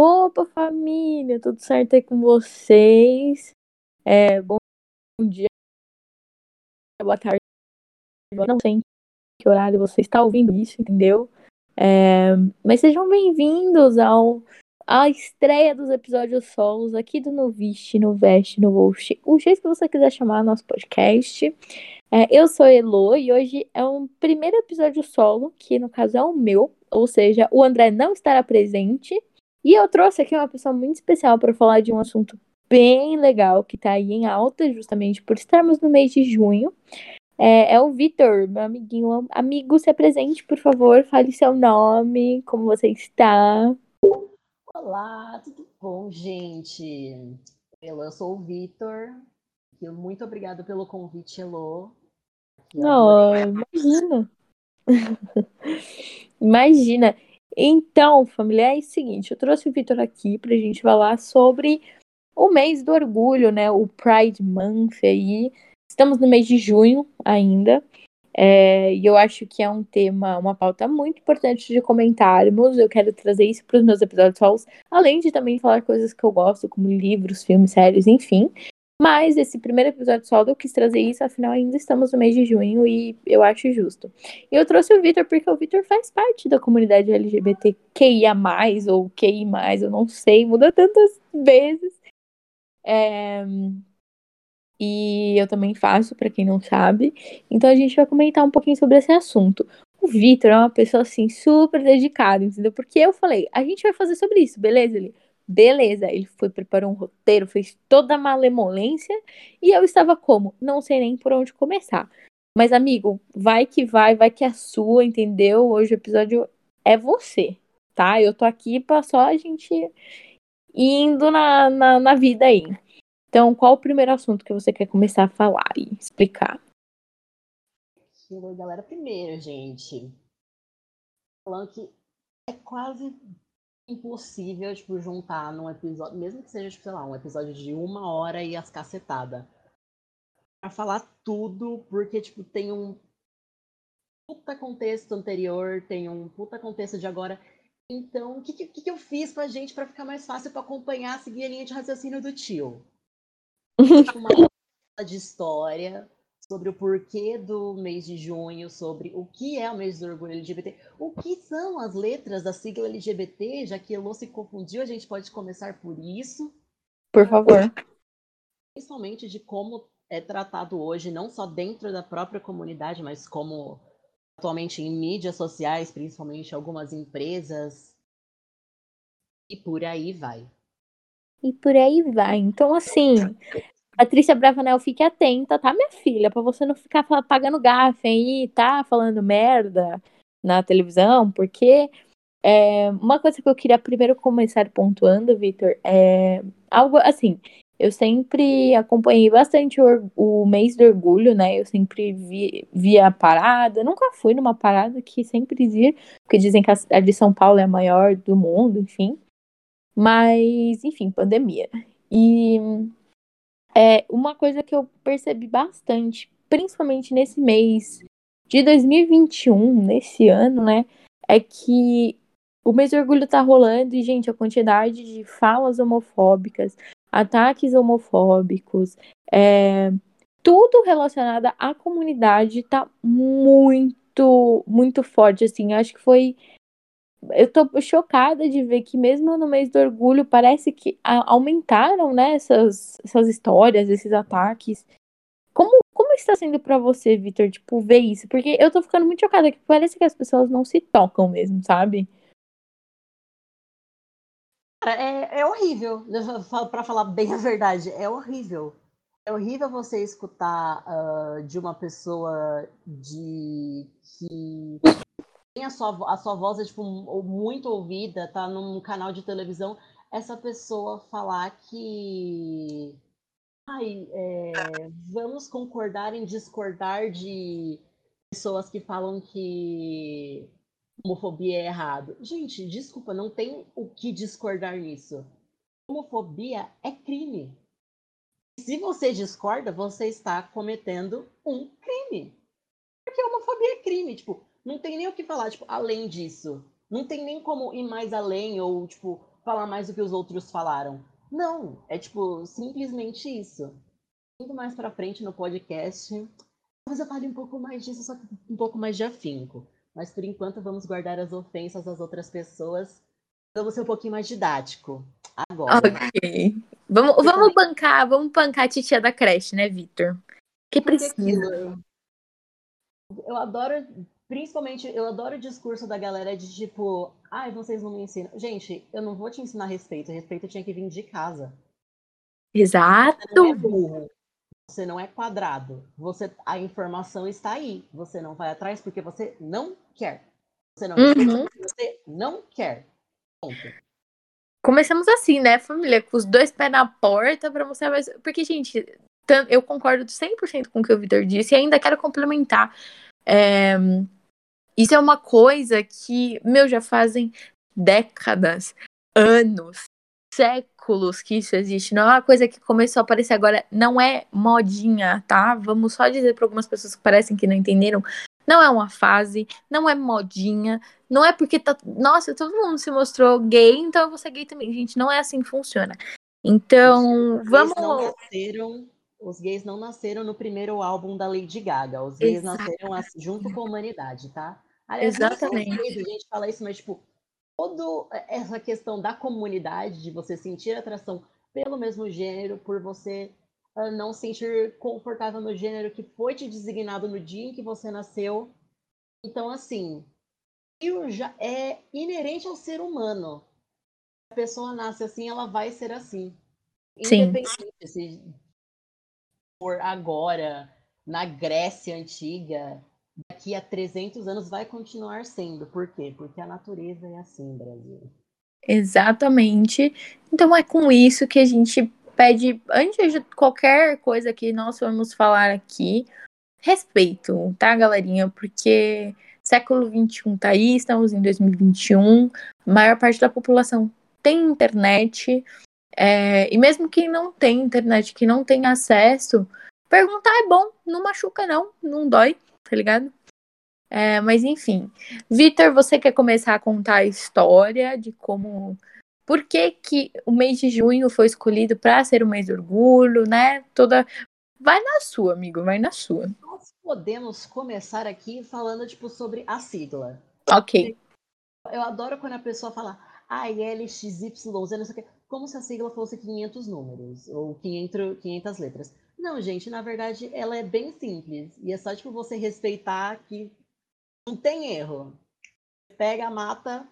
Opa, família, tudo certo aí com vocês? É, bom dia, boa tarde. Não sei que horário você está ouvindo isso, entendeu? É, mas sejam bem-vindos ao a estreia dos episódios solos aqui do Noviste, no Veste, no Volst, o jeito que você quiser chamar nosso podcast. É, eu sou Elo e hoje é um primeiro episódio solo, que no caso é o meu, ou seja, o André não estará presente. E eu trouxe aqui uma pessoa muito especial para falar de um assunto bem legal que está aí em alta, justamente por estarmos no mês de junho. É, é o Vitor, meu amiguinho. Amigo, se apresente, por favor, fale seu nome, como você está. Olá, tudo bom, gente? Eu sou o Vitor. Muito obrigada pelo convite, Elô. Não, imagina. imagina. Então, família, é o seguinte, eu trouxe o Vitor aqui pra gente falar sobre o mês do orgulho, né? O Pride Month aí. Estamos no mês de junho ainda. É, e eu acho que é um tema, uma pauta muito importante de comentarmos. Eu quero trazer isso para os meus episódios além de também falar coisas que eu gosto, como livros, filmes, séries, enfim. Mas esse primeiro episódio solo eu quis trazer isso, afinal ainda estamos no mês de junho e eu acho justo. E eu trouxe o Vitor porque o Vitor faz parte da comunidade LGBTQIA+, ou QI+, eu não sei, muda tantas vezes. É... E eu também faço, para quem não sabe. Então a gente vai comentar um pouquinho sobre esse assunto. O Vitor é uma pessoa, assim, super dedicada, entendeu? Porque eu falei, a gente vai fazer sobre isso, beleza? Ele, Beleza, ele foi, preparou um roteiro, fez toda a malemolência e eu estava como? Não sei nem por onde começar. Mas, amigo, vai que vai, vai que é sua, entendeu? Hoje o episódio é você, tá? Eu tô aqui pra só a gente indo na, na, na vida aí. Então, qual o primeiro assunto que você quer começar a falar e explicar? Galera, primeiro, gente, falando que é quase impossível, tipo, juntar num episódio, mesmo que seja, tipo, sei lá, um episódio de uma hora e as cacetadas. Pra falar tudo, porque, tipo, tem um puta contexto anterior, tem um puta contexto de agora. Então, o que, que, que eu fiz pra gente para ficar mais fácil para acompanhar, seguir a linha de raciocínio do tio? Tipo, uma de história, sobre o porquê do mês de junho, sobre o que é o mês do orgulho LGBT, o que são as letras da sigla LGBT, já que Elô se confundiu, a gente pode começar por isso. Por favor. Principalmente de como é tratado hoje, não só dentro da própria comunidade, mas como atualmente em mídias sociais, principalmente algumas empresas. E por aí vai. E por aí vai. Então, assim, Patrícia Bravanel, fique atenta, tá, minha filha? Pra você não ficar pagando gafe aí, tá? Falando merda na televisão, porque é, uma coisa que eu queria primeiro começar pontuando, Vitor, é algo assim. Eu sempre acompanhei bastante o, o, mês do orgulho, né? Eu sempre vi, via a parada. Nunca fui numa parada que sempre dizia, porque dizem que a de São Paulo é a maior do mundo, enfim. Mas, enfim, pandemia. E é, uma coisa que eu percebi bastante, principalmente nesse mês de 2021, nesse ano, né, é que o mês de orgulho tá rolando e, gente, a quantidade de falas homofóbicas, ataques homofóbicos, é, tudo relacionado à comunidade tá muito, muito forte, assim. Acho que foi eu tô chocada de ver que mesmo no mês do orgulho parece que aumentaram, né, essas, essas histórias, esses ataques. Como, como está sendo para você, Vitor, tipo, ver isso? Porque eu tô ficando muito chocada que parece que as pessoas não se tocam mesmo, sabe? É, é horrível, para falar bem a verdade, é horrível. É horrível você escutar uh, de uma pessoa de que a sua, a sua voz é tipo, muito ouvida, tá num canal de televisão, essa pessoa falar que. Ai, é, vamos concordar em discordar de pessoas que falam que homofobia é errado. Gente, desculpa, não tem o que discordar nisso. Homofobia é crime. Se você discorda, você está cometendo um crime. Porque homofobia é crime. Tipo, não tem nem o que falar, tipo, além disso. Não tem nem como ir mais além ou, tipo, falar mais do que os outros falaram. Não, é tipo, simplesmente isso. Indo mais pra frente no podcast, talvez eu fale um pouco mais disso, só que um pouco mais de afinco. Mas por enquanto vamos guardar as ofensas às outras pessoas. Vamos ser um pouquinho mais didático. Agora. Ok. Vamos, vamos bancar, vamos bancar a titia da creche, né, Vitor? Que precisa. Eu adoro, principalmente, eu adoro o discurso da galera de tipo, ai, vocês não me ensinam. Gente, eu não vou te ensinar respeito. Respeito tinha que vir de casa. Exato. Você não é burro. Você não é quadrado. Você, a informação está aí. Você não vai atrás porque você não quer. Você não Uhum. você não quer. Ponto. Começamos assim, né, família? Com os dois pés na porta pra mostrar mais. Porque, gente, eu concordo 100% com o que o Vitor disse e ainda quero complementar. É, Isso é uma coisa que, meu, já fazem décadas, anos, séculos que isso existe. Não é uma coisa que começou a aparecer agora. Não é modinha, tá? Vamos só dizer para algumas pessoas que parecem que não entenderam. Não é uma fase, não é modinha, não é porque tá. Nossa, todo mundo se mostrou gay, então eu vou ser gay também. Gente, não é assim que funciona. Então, Os vamos. nasceram, os gays não nasceram no primeiro álbum da Lady Gaga. Os gays Exato. nasceram assim, junto com a humanidade, tá? Aliás, Exatamente. gays, a gente fala isso, mas tipo, toda essa questão da comunidade, de você sentir atração pelo mesmo gênero, por você ah, não se sentir confortável no gênero que foi te designado no dia em que você nasceu. Então, assim, já é inerente ao ser humano. A pessoa nasce assim, ela vai ser assim. Sim. Independente se for agora, na Grécia Antiga, daqui a 300 anos vai continuar sendo. Por quê? Porque a natureza é assim, Brasil. Exatamente. Então é com isso que a gente pede, antes de qualquer coisa que nós vamos falar aqui, respeito, tá, galerinha? Porque século XXI tá aí, estamos em 2021, a maior parte da população tem internet, é, e mesmo quem não tem internet, que não tem acesso, perguntar é bom, não machuca não, não dói, tá ligado? É, mas enfim, Vitor, você quer começar a contar a história de como. Por que, que o mês de junho foi escolhido para ser o mês do orgulho, né? Toda. Vai na sua, amigo, vai na sua. Nós podemos começar aqui falando tipo sobre a sigla. Ok. Eu adoro quando a pessoa fala ALXYZ, não sei o quê, como se a sigla fosse 500 números ou 500, 500 letras. Não, gente, na verdade ela é bem simples e é só tipo você respeitar que não tem erro. Pega, mata,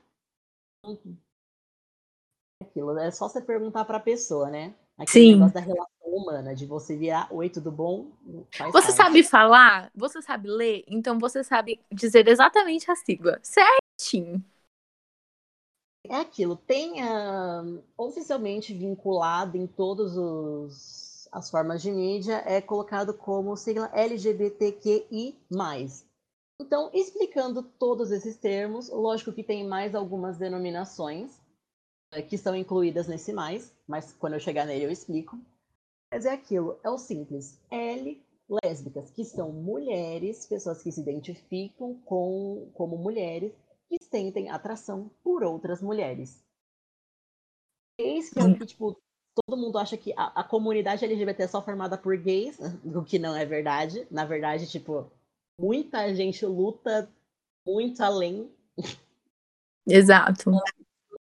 aquilo. É só você perguntar para a pessoa, né? Aquele Sim. negócio da relação humana, de você virar oi, tudo bom? Faz Você parte. sabe falar? Você sabe ler? Então você sabe dizer exatamente a sigla. Certinho. É aquilo, tem ah, oficialmente vinculado em todas os- as formas de mídia, é colocado como sigla LGBTQI+. Então, explicando todos esses termos, lógico que tem mais algumas denominações eh, que estão incluídas nesse mais, mas quando eu chegar nele eu explico. Mas é aquilo, é o simples. L, lésbicas, que são mulheres, pessoas que se identificam com, como mulheres, que sentem atração por outras mulheres. Gays, que é o que, tipo, todo mundo acha que a, a comunidade LGBT é só formada por gays, o que não é verdade. Na verdade, tipo, muita gente luta muito além Exato.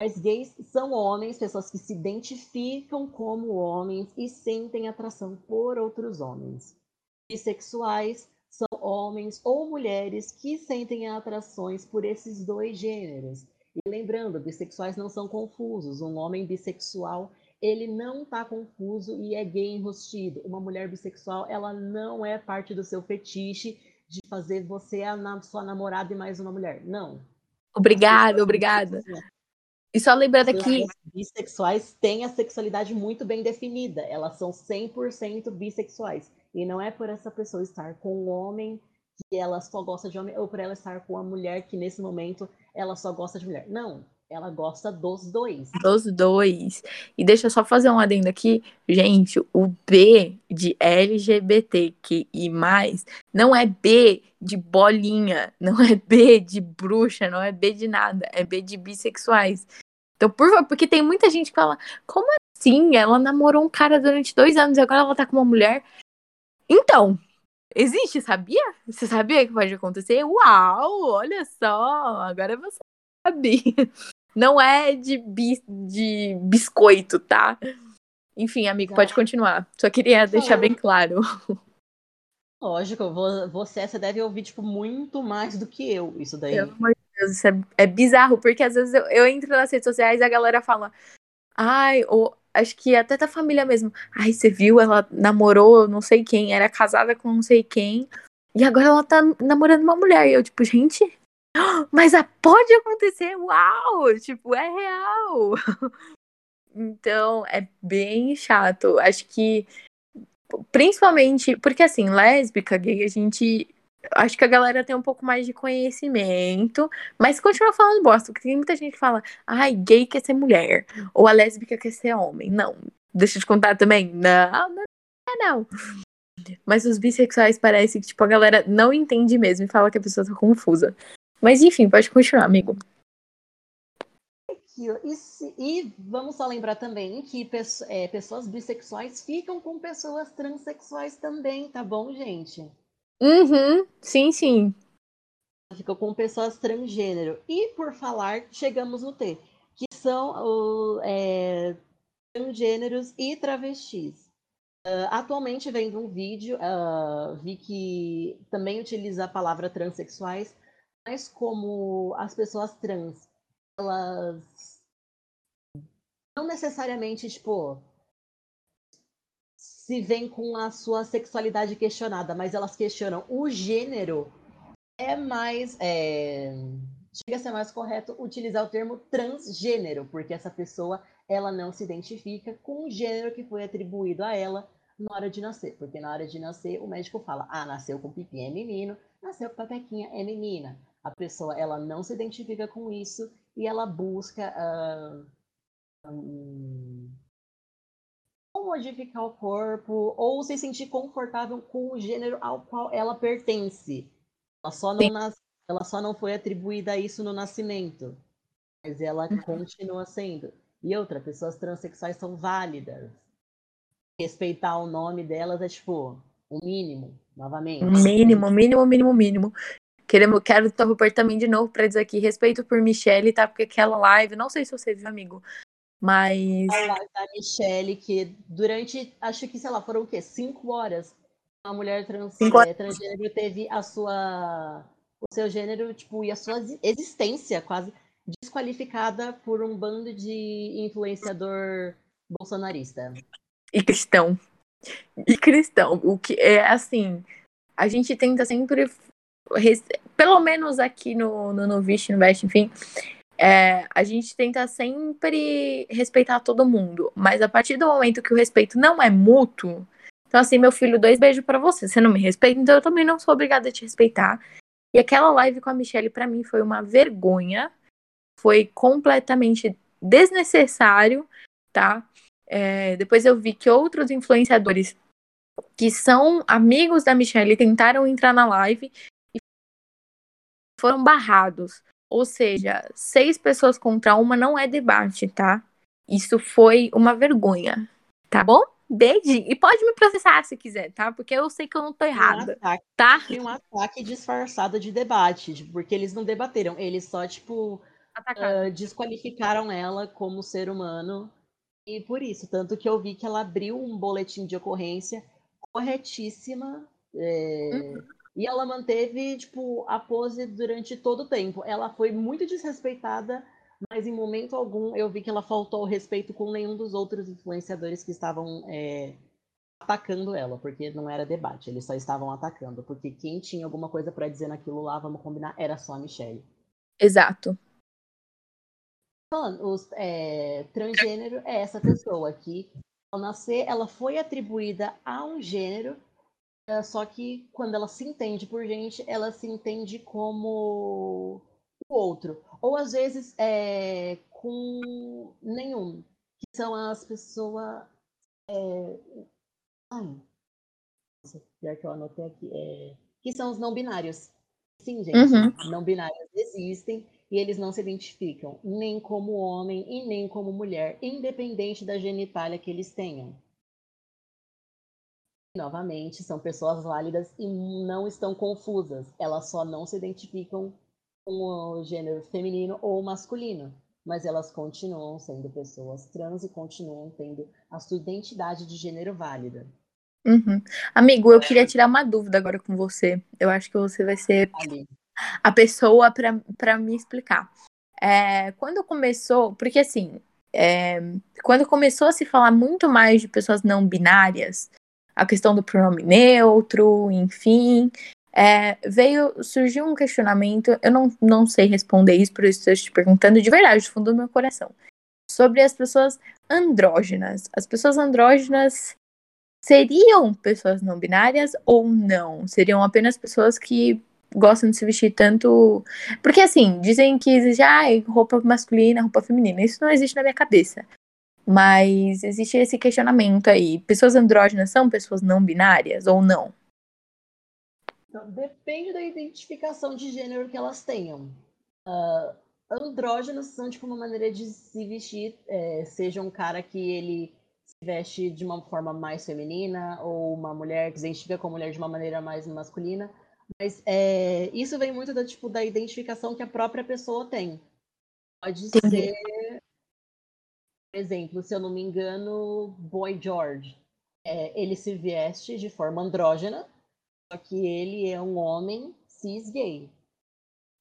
Mas gays são homens, pessoas que se identificam como homens e sentem atração por outros homens. Bissexuais são homens ou mulheres que sentem atrações por esses dois gêneros. E lembrando, bissexuais não são confusos. Um homem bissexual, ele não está confuso e é gay enrustido. Uma mulher bissexual, ela não é parte do seu fetiche de fazer você a na- sua namorada e mais uma mulher. Não. Obrigada, obrigada. E só lembrando aqui, bissexuais têm a sexualidade muito bem definida. Elas são 100% bissexuais. E não é por essa pessoa estar com um homem que ela só gosta de homem, ou por ela estar com uma mulher que nesse momento ela só gosta de mulher. Não, ela gosta dos dois. dos dois. E deixa eu só fazer um adendo aqui. Gente, o B de LGBTQI+, não é B de bolinha, não é B de bruxa, não é B de nada, é B de bissexuais. Então, por favor, porque tem muita gente que fala, como assim? Ela namorou um cara durante dois anos e agora ela tá com uma mulher. Então, existe, sabia? Você sabia que pode acontecer? Uau, olha só, agora você sabe. Não é de, bis, de biscoito, tá? Enfim, amigo, tá. pode continuar. Só queria deixar bem claro. Lógico, você, você deve ouvir, tipo, muito mais do que eu, isso daí. Pelo amor de Deus, isso é, é bizarro, porque às vezes eu, eu, entro nas redes sociais e a galera fala, ai, ou acho que até da família mesmo, ai, você viu, ela namorou não sei quem, era casada com não sei quem, e agora ela tá namorando uma mulher. E eu, tipo, gente, mas pode acontecer, uau! Tipo, é real. Então, é bem chato. Acho que principalmente porque assim, lésbica, gay, a gente acho que a galera tem um pouco mais de conhecimento, mas continua falando bosta, porque tem muita gente que fala, ai, gay quer ser mulher, ou a lésbica quer ser homem. Não. Deixa te contar também. Não, não é não. Mas os bissexuais parece que, tipo, a galera não entende mesmo e fala que a pessoa tá confusa. Mas enfim, pode continuar, amigo. E, se, e, vamos só lembrar também que é, pessoas bissexuais ficam com pessoas transexuais também, tá bom, gente? Uhum, sim, sim. Ficam com pessoas transgênero. E por falar, chegamos no T, que são o, é, transgêneros e travestis. Uh, atualmente, vendo um vídeo, uh, vi que também utiliza a palavra transexuais, mas como as pessoas trans elas não necessariamente, tipo, se vêm com a sua sexualidade questionada, mas elas questionam o gênero, é mais. É... Chega a ser mais correto utilizar o termo transgênero, porque essa pessoa ela não se identifica com o gênero que foi atribuído a ela na hora de nascer. Porque na hora de nascer, o médico fala: ah, nasceu com pipi é menino, nasceu com papequinha é menina. A pessoa ela não se identifica com isso e ela busca uh, um, ou modificar o corpo ou se sentir confortável com o gênero ao qual ela pertence. Ela só não, nas, ela só não foi atribuída a isso no nascimento, mas ela uhum. continua sendo. E outra, pessoas transexuais são válidas. Respeitar o nome delas é tipo o mínimo, novamente. Mínimo, mínimo, mínimo, mínimo. Queremos, quero interromper também de novo para dizer aqui respeito por Michelle, tá? Porque aquela live, não sei se você viu, amigo, mas. A live da Michelle, que durante, acho que, sei lá, foram o quê? Cinco horas. Uma mulher trans, é, transgênero teve a sua. O seu gênero, tipo, e a sua existência quase desqualificada por um bando de influenciador bolsonarista. E cristão. E cristão. O que é assim. A gente tenta sempre pelo menos aqui no, no, no no Vest, enfim, é, a gente tenta sempre respeitar todo mundo. Mas a partir do momento que o respeito não é mútuo, então assim, meu filho, dois beijos para você. Você não me respeita, então eu também não sou obrigada a te respeitar. E aquela live com a Michelle, para mim, foi uma vergonha. Foi completamente desnecessário, tá? É, depois eu vi que outros influenciadores que são amigos da Michelle tentaram entrar na live foram barrados. Ou seja, seis pessoas contra uma não é debate, tá? Isso foi uma vergonha, tá bom? Beijo. E pode me processar se quiser, tá? Porque eu sei que eu não tô errada, um ataque, tá? Tem um ataque disfarçado de debate, porque eles não debateram, eles só, tipo, uh, desqualificaram ela como ser humano. E por isso, tanto que eu vi que ela abriu um boletim de ocorrência corretíssima. É... Uhum e ela manteve, tipo, a pose durante todo o tempo. Ela foi muito desrespeitada, mas em momento algum eu vi que ela faltou respeito com nenhum dos outros influenciadores que estavam é, atacando ela, porque não era debate, eles só estavam atacando. Porque quem tinha alguma coisa para dizer naquilo lá, vamos combinar, era só a Michelle. Exato. Falando, os, é, transgênero é essa pessoa que, ao nascer, ela foi atribuída a um gênero é, só que quando ela se entende por gente, ela se entende como o outro. Ou às vezes é, com nenhum. Que são as pessoas. É... Ai, pior que eu anotei aqui. É... Que são os não binários. Sim, gente. Uhum. Não binários existem. e eles não se identificam nem como homem e nem como mulher, independente da genitália que eles tenham. Novamente, são pessoas válidas e não estão confusas. Elas só não se identificam com o gênero feminino ou masculino, mas elas continuam sendo pessoas trans e continuam tendo a sua identidade de gênero válida. Uhum. Amigo, eu queria tirar uma dúvida agora com você. Eu acho que você vai ser a pessoa para me explicar. É, quando começou, porque assim, é, quando começou a se falar muito mais de pessoas não binárias, a questão do pronome neutro, enfim, é, veio, surgiu um questionamento, eu não, não sei responder isso, por isso estou te perguntando de verdade, do fundo do meu coração, sobre as pessoas andrógenas. As pessoas andrógenas seriam pessoas não binárias ou não? Seriam apenas pessoas que gostam de se vestir tanto. Porque assim, dizem que existe ah, roupa masculina, roupa feminina. Isso não existe na minha cabeça. Mas existe esse questionamento aí. Pessoas andrógenas são pessoas não binárias ou não? Então, depende da identificação de gênero que elas tenham. Uh, andrógenos são tipo uma maneira de se vestir, é, seja um cara que ele se veste de uma forma mais feminina ou uma mulher que se identifica com a mulher de uma maneira mais masculina. Mas é, isso vem muito da, tipo, da identificação que a própria pessoa tem. Pode Entendi. ser exemplo, se eu não me engano, Boy George. É, ele se veste de forma andrógena, só que ele é um homem cis gay.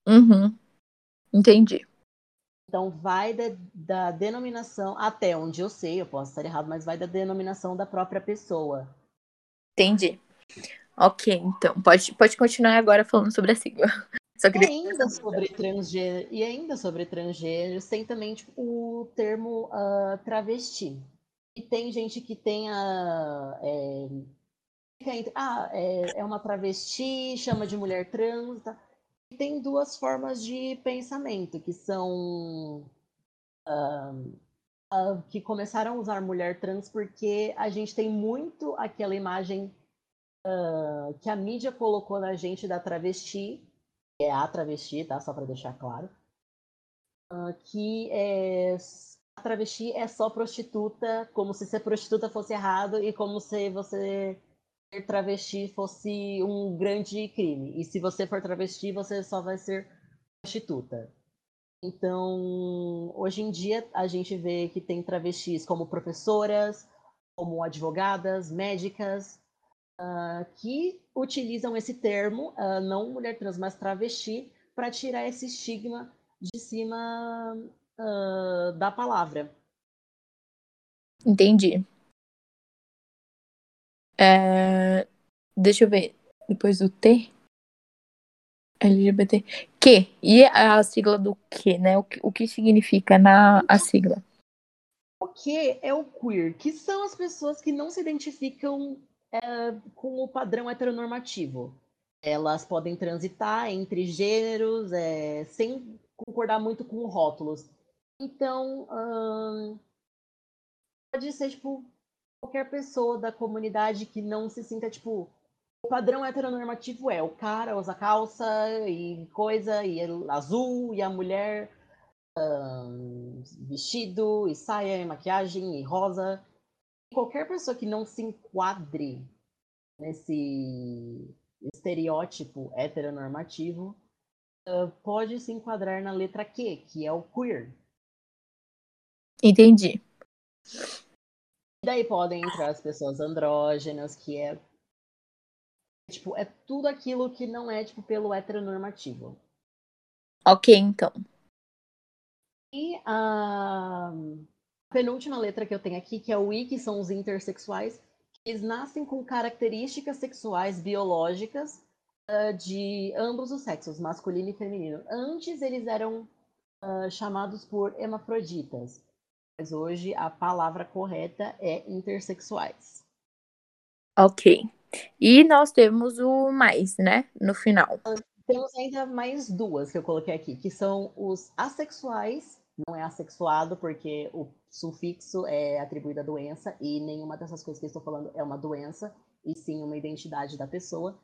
Uhum. Entendi. Então vai da, da, denominação, até onde eu sei, eu posso estar errado, mas vai da denominação da própria pessoa. Entendi. Ok, então, pode, pode continuar agora falando sobre a sigla. Só queria... E ainda sobre transgênero, e ainda sobre transgêneros, tem também tipo, o termo uh, travesti. E tem gente que tem a. É, ah, é, é, uma travesti, chama de mulher trans. Tá? E tem duas formas de pensamento, que são. Uh, uh, que começaram a usar mulher trans porque a gente tem muito aquela imagem que a mídia colocou na gente da travesti é a travesti, tá? Só para deixar claro. Uh, que é, a travesti é só prostituta, como se ser prostituta fosse errado e como se você ser travesti fosse um grande crime. E se você for travesti, você só vai ser prostituta. Então, hoje em dia, a gente vê que tem travestis como professoras, como advogadas, médicas, uh, que utilizam esse termo, uh, não mulher trans, mas travesti, para tirar esse estigma de cima uh, da palavra. Entendi. É... Deixa eu ver. Depois do T. LGBT. Que? E a sigla do que, né? O que, o que significa na a sigla? O que é o queer, que são as pessoas que não se identificam é, com o padrão heteronormativo. Elas podem transitar entre gêneros é, sem concordar muito com rótulos. Então, hum, pode ser, tipo, qualquer pessoa da comunidade que não se sinta, tipo, o padrão heteronormativo é o cara usa calça e coisa, e azul, e a mulher hum, vestido, e saia, e maquiagem, e rosa qualquer pessoa que não se enquadre nesse estereótipo heteronormativo uh, pode se enquadrar na letra Q, que é o queer. Entendi. E daí podem entrar as pessoas andrógenas, que é tipo, é tudo aquilo que não é tipo pelo heteronormativo. Ok, então. E a uh, penúltima letra que eu tenho aqui, que é o I, que são os intersexuais, eles nascem com características sexuais biológicas uh, de ambos os sexos, masculino e feminino. Antes eles eram uh, chamados por hermafroditas, mas hoje a palavra correta é intersexuais. Ok. E nós temos o mais, né? No final. Temos ainda mais duas que eu coloquei aqui, que são os assexuais não é assexuado porque o sufixo é atribuído à doença e nenhuma dessas coisas que eu estou falando é uma doença, e sim uma identidade da pessoa.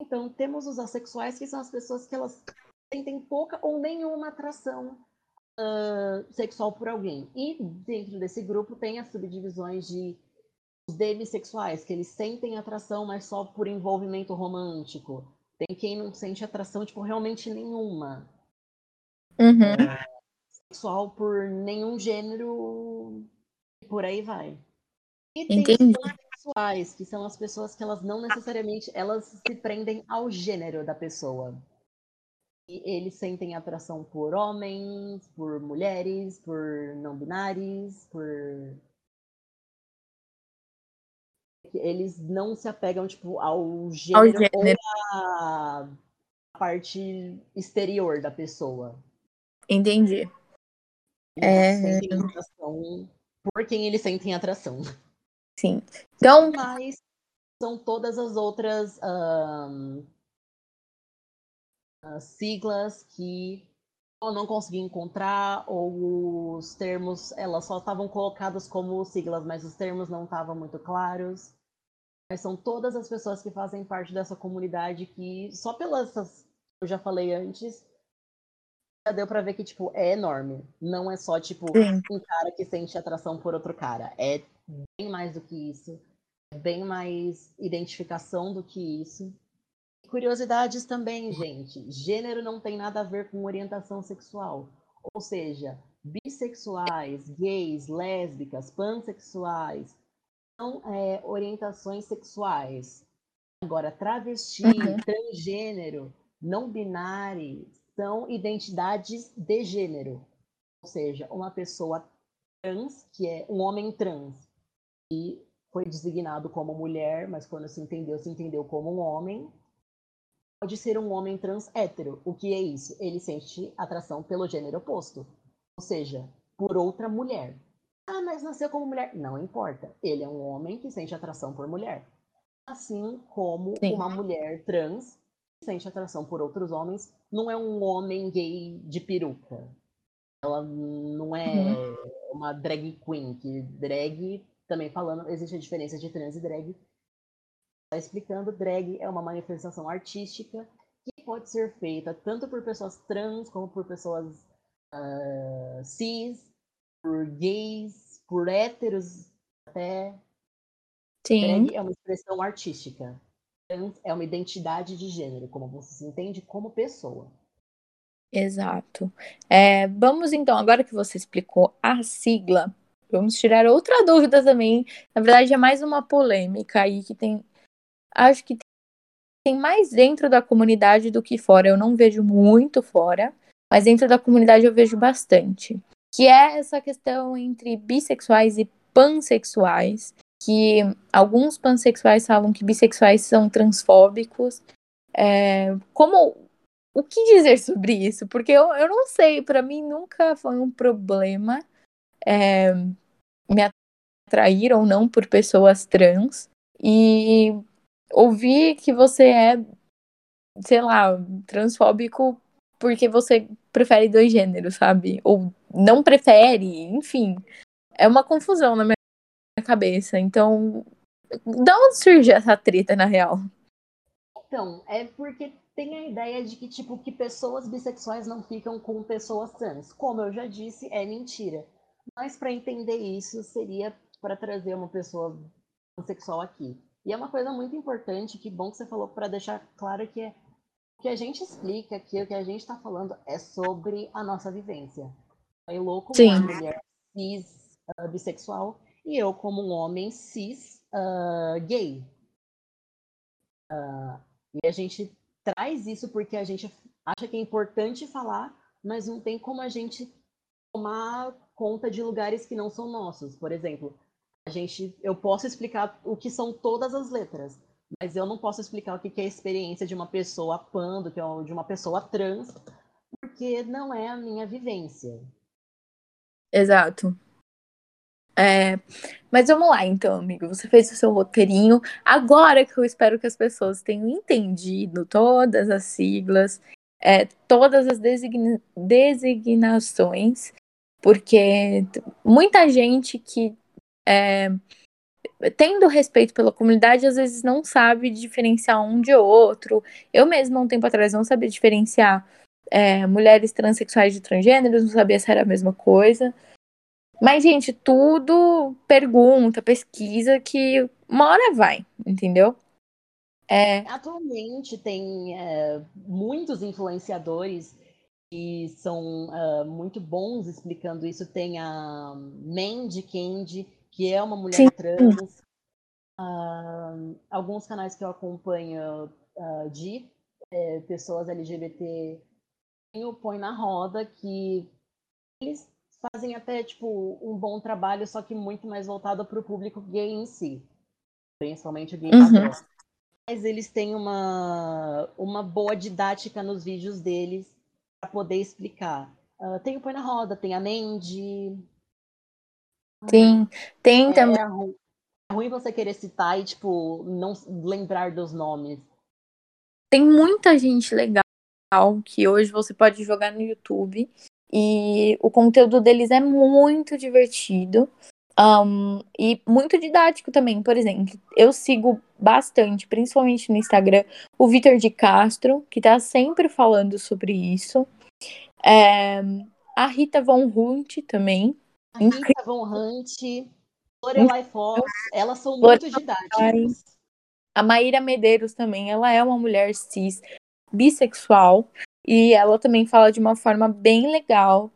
Então, temos os assexuais, que são as pessoas que elas sentem pouca ou nenhuma atração uh, sexual por alguém. E dentro desse grupo tem as subdivisões de os demissexuais, que eles sentem atração, mas só por envolvimento romântico. Tem quem não sente atração, tipo, realmente nenhuma. Uhum. Sexual por nenhum gênero e por aí vai. E tem Entendi. os pansexuais, que são as pessoas que elas não necessariamente elas se prendem ao gênero da pessoa. E eles sentem atração por homens, por mulheres, por não binários, por eles não se apegam tipo ao gênero, ao gênero. ou à parte exterior da pessoa. Entendi. É... sentem atração por quem eles sentem atração. Sim. Então. Mas são todas as outras um, siglas que eu não consegui encontrar, ou os termos, elas só estavam colocadas como siglas, mas os termos não estavam muito claros. Mas são todas as pessoas que fazem parte dessa comunidade que, só pelas eu já falei antes, já deu para ver que, tipo, é enorme. Não é só, tipo, Sim. um cara que sente atração por outro cara. É bem mais do que isso. É bem mais identificação do que isso. Curiosidades também, gente. Gênero não tem nada a ver com orientação sexual. Ou seja, bissexuais, gays, lésbicas, pansexuais são é, orientações sexuais. Agora, travesti, uhum. transgênero, não binário são identidades de gênero. Ou seja, uma pessoa trans, que é um homem trans, e foi designado como mulher, mas quando se entendeu, se entendeu como um homem, pode ser um homem trans hétero. O que é isso? Ele sente atração pelo gênero oposto, ou seja, por outra mulher. Ah, mas nasceu como mulher. Não importa. Ele é um homem que sente atração por mulher. Assim como Sim. uma mulher trans sente atração por outros homens, não é um homem gay de peruca. Ela não é uhum. uma drag queen, que drag, também falando, existe a diferença de trans e drag. Tá explicando, drag é uma manifestação artística que pode ser feita tanto por pessoas trans como por pessoas uh, cis, por gays, por héteros até. Sim. Drag é uma expressão artística é uma identidade de gênero, como você se entende como pessoa. Exato. É, vamos então, agora que você explicou a sigla, vamos tirar outra dúvida também. Na verdade, é mais uma polêmica aí que tem. Acho que tem mais dentro da comunidade do que fora. Eu não vejo muito fora, mas dentro da comunidade eu vejo bastante. Que é essa questão entre bissexuais e pansexuais que alguns pansexuais falam que bissexuais são transfóbicos. É, como o que dizer sobre isso? Porque eu, eu não sei, para mim nunca foi um problema é, me atrair ou não por pessoas trans. E ouvir que você é, sei lá, transfóbico porque você prefere dois gêneros, sabe? Ou não prefere, enfim. É uma confusão na minha cabeça. Então, da onde surge essa treta, na real? Então, é porque tem a ideia de que, tipo, que pessoas bissexuais não ficam com pessoas trans. Como eu já disse, é mentira. Mas para entender isso, seria para trazer uma pessoa sexual aqui. E é uma coisa muito importante, que bom que você falou, para deixar claro que é, o que a gente explica aqui, o que a gente está falando é sobre a nossa vivência. Eu, louco, uma mulher cis, uh, bissexual, e eu como um homem cis uh, gay. Uh, e a gente traz isso porque a gente acha que é importante falar, mas não tem como a gente tomar conta de lugares que não são nossos. Por exemplo, a gente, eu posso explicar o que são todas as letras, mas eu não posso explicar o que é a experiência de uma pessoa pan, é de uma pessoa trans, porque não é a minha vivência. Exato. É, mas vamos lá, então, amigo. Você fez o seu roteirinho. Agora que eu espero que as pessoas tenham entendido todas as siglas, é, todas as designa designações, porque muita gente que, é, tendo respeito pela comunidade, às vezes não sabe diferenciar um de outro. Eu mesma, um tempo atrás, não sabia diferenciar é, mulheres transexuais de transgêneros, não sabia se era a mesma coisa. Mas, gente, tudo pergunta, pesquisa que uma hora vai, entendeu? É... Atualmente tem é, muitos influenciadores que são uh, muito bons explicando isso. Tem a Mandy Candy, que é uma mulher Sim. trans. Uh, alguns canais que eu acompanho uh, de é, pessoas LGBT o Põe na Roda, que eles fazem até tipo um bom trabalho, só que muito mais voltado para o público gay em si, principalmente o gay uhum. padrão. Mas eles têm uma, uma boa didática nos vídeos deles para poder explicar. Uh, tem o Põe na Roda, tem a Mandy. Sim, tem é, também. É ruim, é ruim você querer citar e, tipo, não lembrar dos nomes. Tem muita gente legal que hoje você pode jogar no YouTube. E o conteúdo deles é muito divertido. Um, e muito didático também, por exemplo, eu sigo bastante, principalmente no Instagram, o Vitor de Castro, que tá sempre falando sobre isso. É, a Rita Von Hunt também. A Rita Von Hunt, Lorelai Fox, elas são muito didáticas. A Maíra Medeiros também, ela é uma mulher cis, bissexual, e ela também fala de uma forma bem legal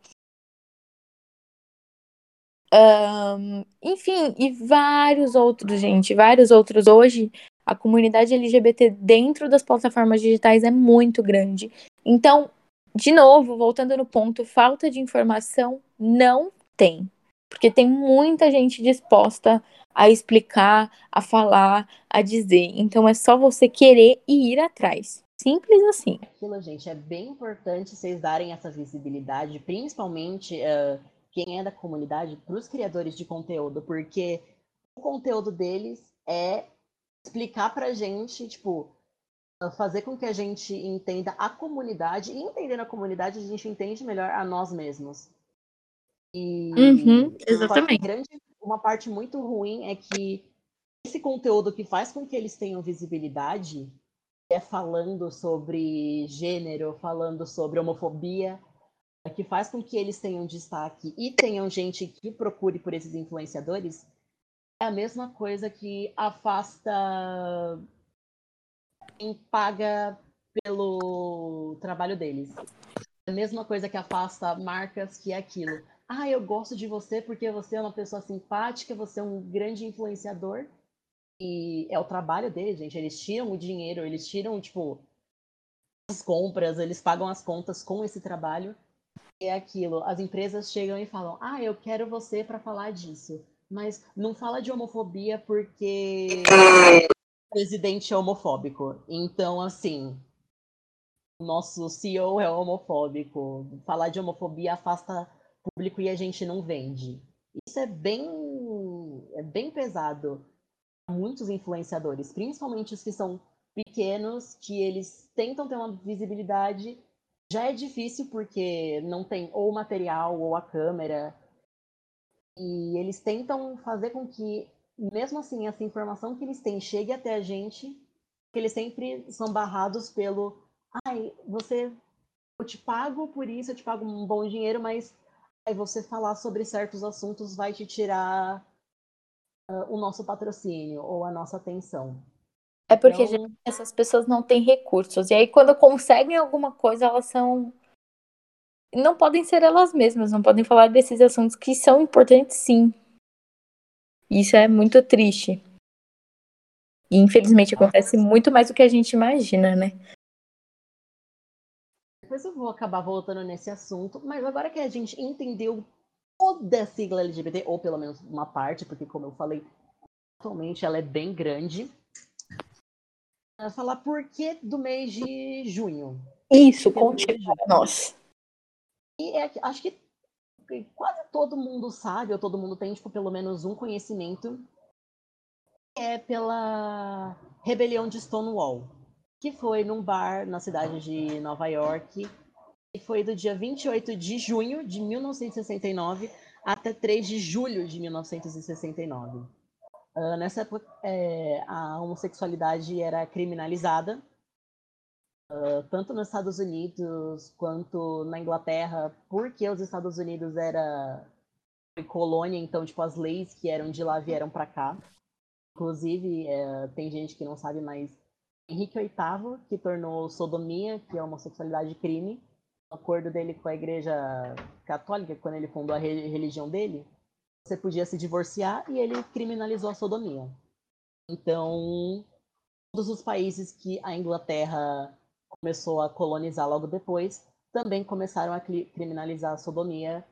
um, enfim, e vários outros, gente, vários outros. Hoje, a comunidade LGBT dentro das plataformas digitais é muito grande. Então, de novo, voltando no ponto, falta de informação não tem. Porque tem muita gente disposta a explicar, a falar, a dizer. Então é só você querer e ir atrás. Simples assim. Aquilo, gente, é bem importante vocês darem essa visibilidade, principalmente uh, quem é da comunidade, para os criadores de conteúdo, porque o conteúdo deles é explicar para a gente, tipo, fazer com que a gente entenda a comunidade, e entendendo a comunidade, a gente entende melhor a nós mesmos. E uhum, exatamente. Grande, uma parte muito ruim é que esse conteúdo que faz com que eles tenham visibilidade é falando sobre gênero, falando sobre homofobia, que faz com que eles tenham destaque e tenham gente que procure por esses influenciadores, é a mesma coisa que afasta quem paga pelo trabalho deles. É a mesma coisa que afasta marcas que é aquilo. Ah, eu gosto de você porque você é uma pessoa simpática, você é um grande influenciador. E é o trabalho deles, gente. Eles tiram o dinheiro, eles tiram, tipo, as compras, eles pagam as contas com esse trabalho é aquilo. As empresas chegam e falam: "Ah, eu quero você para falar disso". Mas não fala de homofobia porque o presidente é homofóbico. Então, assim, nosso CEO é homofóbico. Falar de homofobia afasta público e a gente não vende. Isso é bem é bem pesado muitos influenciadores, principalmente os que são pequenos, que eles tentam ter uma visibilidade já é difícil porque não tem ou o material ou a câmera. E eles tentam fazer com que, mesmo assim, essa informação que eles têm chegue até a gente, que eles sempre são barrados pelo ai, você eu te pago por isso, eu te pago um bom dinheiro, mas aí você falar sobre certos assuntos vai te tirar uh, o nosso patrocínio ou a nossa atenção. É porque então... essas pessoas não têm recursos. E aí, quando conseguem alguma coisa, elas são. Não podem ser elas mesmas, não podem falar desses assuntos que são importantes, sim. Isso é muito triste. E infelizmente acontece muito mais do que a gente imagina, né? Depois eu vou acabar voltando nesse assunto, mas agora que a gente entendeu toda a sigla LGBT, ou pelo menos uma parte, porque como eu falei, atualmente ela é bem grande falar por que do mês de junho. Isso, conte para nós. E é, acho que quase todo mundo sabe, ou todo mundo tem, tipo, pelo menos um conhecimento, é pela rebelião de Stonewall, que foi num bar na cidade de Nova York, foi do dia 28 de junho de 1969 até 3 de julho de 1969. Uh, nessa época, é, a homossexualidade era criminalizada uh, tanto nos Estados Unidos quanto na Inglaterra, porque os Estados Unidos era colônia, então tipo as leis que eram de lá vieram para cá. Inclusive, é, tem gente que não sabe, mas Henrique VIII, que tornou sodomia, que é homossexualidade, crime, acordo dele com a Igreja Católica, quando ele fundou a religião dele, você podia se divorciar e ele criminalizou a sodomia. Então, todos os países que a Inglaterra começou a colonizar logo depois também começaram a criminalizar a sodomia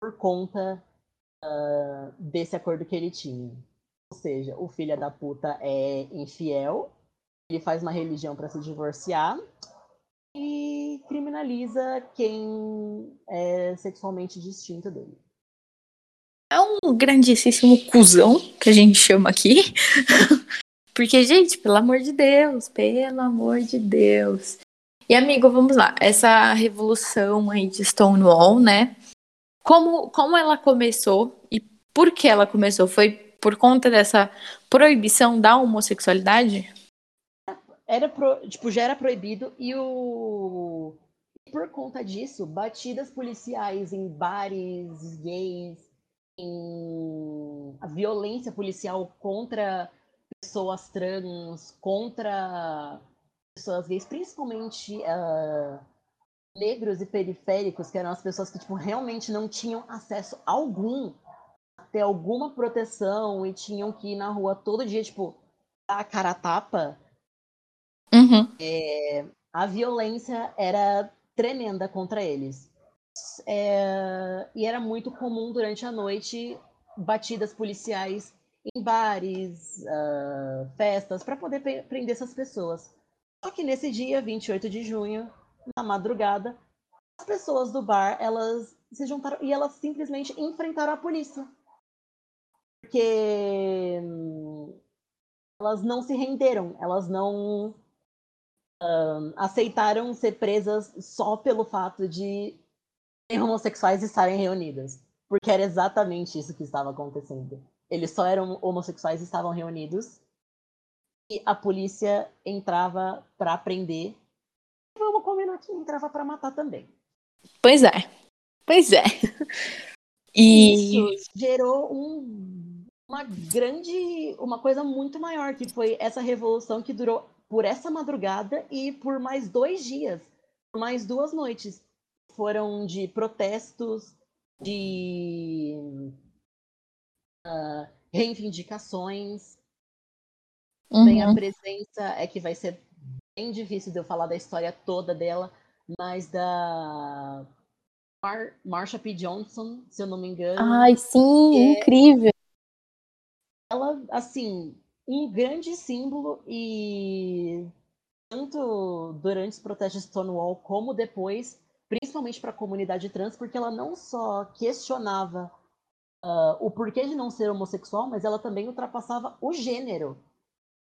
por conta uh, desse acordo que ele tinha. Ou seja, o filho da puta é infiel, ele faz uma religião para se divorciar criminaliza quem é sexualmente distinto dele. É um grandíssimo cuzão que a gente chama aqui. Porque, gente, pelo amor de Deus, pelo amor de Deus. E, amigo, vamos lá. Essa revolução aí de Stonewall, né? Como, como ela começou e por que ela começou? Foi por conta dessa proibição da homossexualidade? Era pro, tipo, já era proibido e o por conta disso, batidas policiais em bares gays, em a violência policial contra pessoas trans, contra pessoas gays, principalmente uh, negros e periféricos, que eram as pessoas que tipo, realmente não tinham acesso algum a ter alguma proteção e tinham que ir na rua todo dia, tipo, dar a cara a tapa. Uhum. É, a violência era tremenda contra eles. É, e era muito comum durante a noite batidas policiais em bares, uh, festas, para poder prender essas pessoas. Só que nesse dia, 28 de junho, na madrugada, as pessoas do bar, elas se juntaram e elas simplesmente enfrentaram a polícia. Porque hum, elas não se renderam, elas não um, aceitaram ser presas só pelo fato de homossexuais estarem reunidas. Porque era exatamente isso que estava acontecendo. Eles só eram homossexuais e estavam reunidos e a polícia entrava para prender. Vamos combinar que entrava para matar também. Pois é. Pois é. E isso gerou um, uma grande, uma coisa muito maior, que foi essa revolução que durou por essa madrugada e por mais dois dias, por mais duas noites. Foram de protestos, de uh, reivindicações, Uhum. Bem, a presença é que vai ser bem difícil de eu falar da história toda dela, mas da Mar Marsha P. Johnson, se eu não me engano. Ai, sim, é... incrível. Ela, assim, um grande símbolo e tanto durante os protestos de Stonewall como depois, principalmente para a comunidade trans, porque ela não só questionava uh, o porquê de não ser homossexual, mas ela também ultrapassava o gênero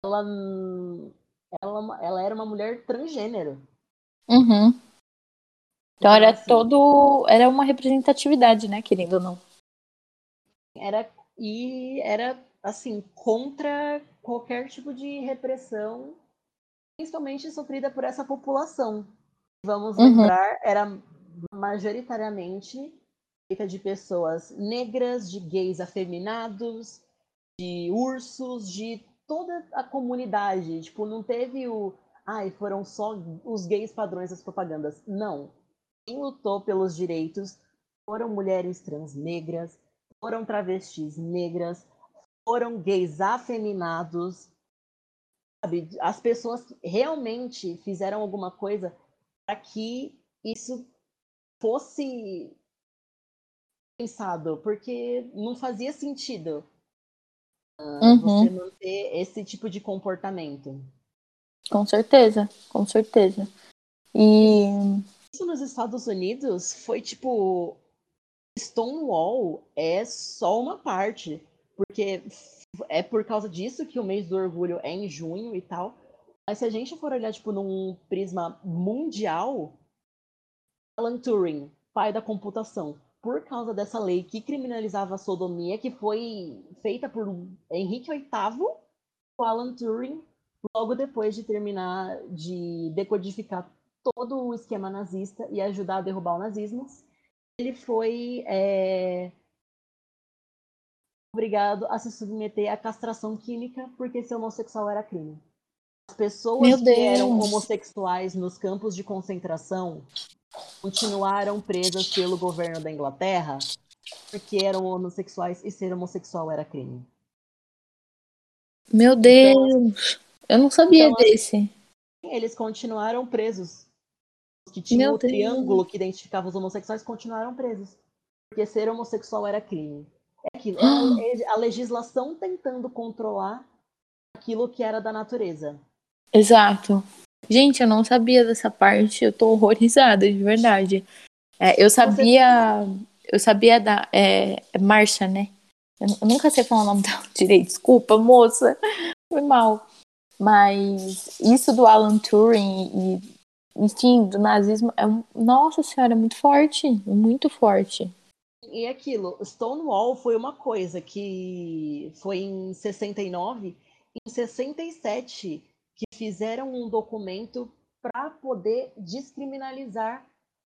ela, ela, ela era uma mulher transgênero. Uhum. Então, então era assim, todo. Era uma representatividade, né, querendo ou não. Era. E era, assim, contra qualquer tipo de repressão, principalmente sofrida por essa população. Vamos uhum. lembrar, era majoritariamente feita de pessoas negras, de gays afeminados, de ursos, de toda a comunidade. Tipo, não teve o. Ai, foram só os gays padrões das propagandas. Não. Quem lutou pelos direitos foram mulheres trans negras, foram travestis negras, foram gays afeminados. Sabe? As pessoas que realmente fizeram alguma coisa para que isso fosse pensado, porque não fazia sentido uhum. você manter esse tipo de comportamento. Com certeza, com certeza. E isso nos Estados Unidos foi tipo Stonewall é só uma parte, porque é por causa disso que o mês do orgulho é em junho e tal. Mas se a gente for olhar tipo num prisma mundial, Alan Turing, pai da computação, por causa dessa lei que criminalizava a sodomia, que foi feita por Henrique VIII, o Alan Turing logo depois de terminar de decodificar todo o esquema nazista e ajudar a derrubar o nazismo, ele foi é, obrigado a se submeter à castração química porque ser homossexual era crime. As pessoas que eram homossexuais nos campos de concentração continuaram presas pelo governo da Inglaterra porque eram homossexuais e ser homossexual era crime. Meu então, Deus! Então, eu não sabia então, desse. Eles continuaram presos. Os que tinham Meu o Deus. triângulo que identificava os homossexuais continuaram presos. Porque ser homossexual era crime. É aquilo. É a legislação tentando controlar aquilo que era da natureza. Exato. Gente, eu não sabia dessa parte. Eu tô horrorizada, de verdade. É, eu sabia. Eu sabia da. É, Marcha, né? Eu, eu nunca sei falar o nome dela direito. Desculpa, moça. Foi mal. Mas isso do Alan Turing e enfim, do nazismo é nossa senhora, é muito forte, muito forte. E aquilo, Stonewall foi uma coisa que foi em 69, em 67 que fizeram um documento para poder descriminalizar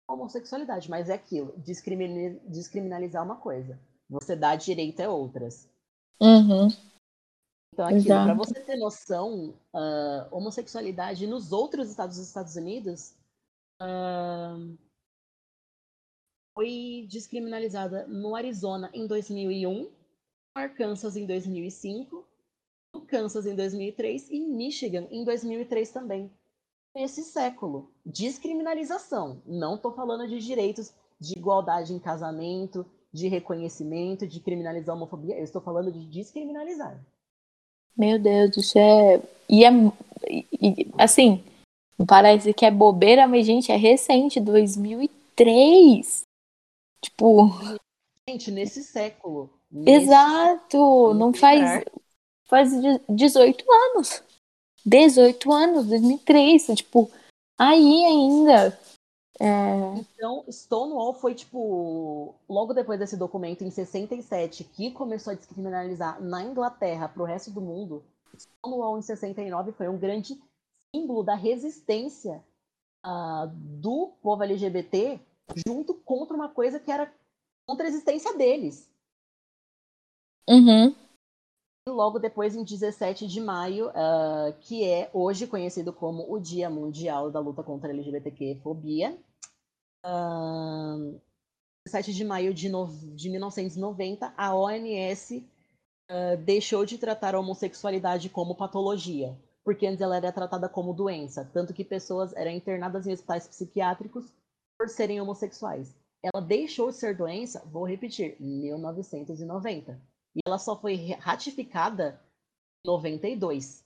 a homossexualidade, mas é aquilo, descriminalizar uma coisa, você dá direito a outras. Uhum. Então, aquilo, para você ter noção, uh, homossexualidade nos outros estados dos Estados Unidos uh, foi descriminalizada no Arizona em 2001, no Arkansas em 2005, no Kansas em 2003 e Michigan em 2003 também. Nesse século, descriminalização. Não estou falando de direitos de igualdade em casamento, de reconhecimento, de criminalizar a homofobia. Eu estou falando de descriminalizar. Meu Deus, isso é. E é. E, assim, parece que é bobeira, mas, gente, é recente, 2003. Tipo. Gente, nesse século. Nesse Exato! Não faz. Faz 18 anos. 18 anos, 2003. Tipo, aí ainda. É... Então, Stonewall foi, tipo, logo depois desse documento, em 67, que começou a descriminalizar na Inglaterra para o resto do mundo. Stonewall, em 69, foi um grande símbolo da resistência uh, do povo LGBT junto contra uma coisa que era contra a existência deles. Uhum. E logo depois, em 17 de maio, uh, que é hoje conhecido como o Dia Mundial da Luta contra a LGBTQ-fobia, uh, 17 de maio de, no, de 1990, a OMS uh, deixou de tratar a homossexualidade como patologia, porque antes ela era tratada como doença, tanto que pessoas eram internadas em hospitais psiquiátricos por serem homossexuais. Ela deixou de ser doença, vou repetir, 1990. E ela só foi ratificada em 92.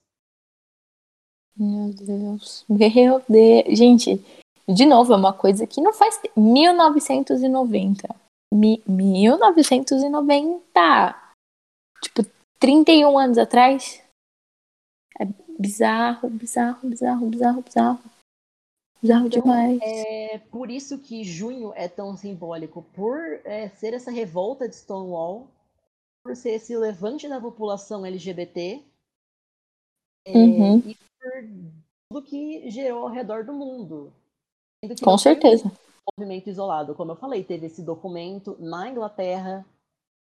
Meu Deus. Meu Deus. Gente, de novo, é uma coisa que não faz. 1990. Mi... 1990. Tipo, 31 anos atrás. É bizarro, bizarro, bizarro, bizarro, bizarro. Bizarro então, demais. É por isso que junho é tão simbólico. Por é, ser essa revolta de Stonewall, por ser esse levante da população LGBT. É, uhum. E por tudo que gerou ao redor do mundo. Com certeza. Um movimento isolado, como eu falei, teve esse documento na Inglaterra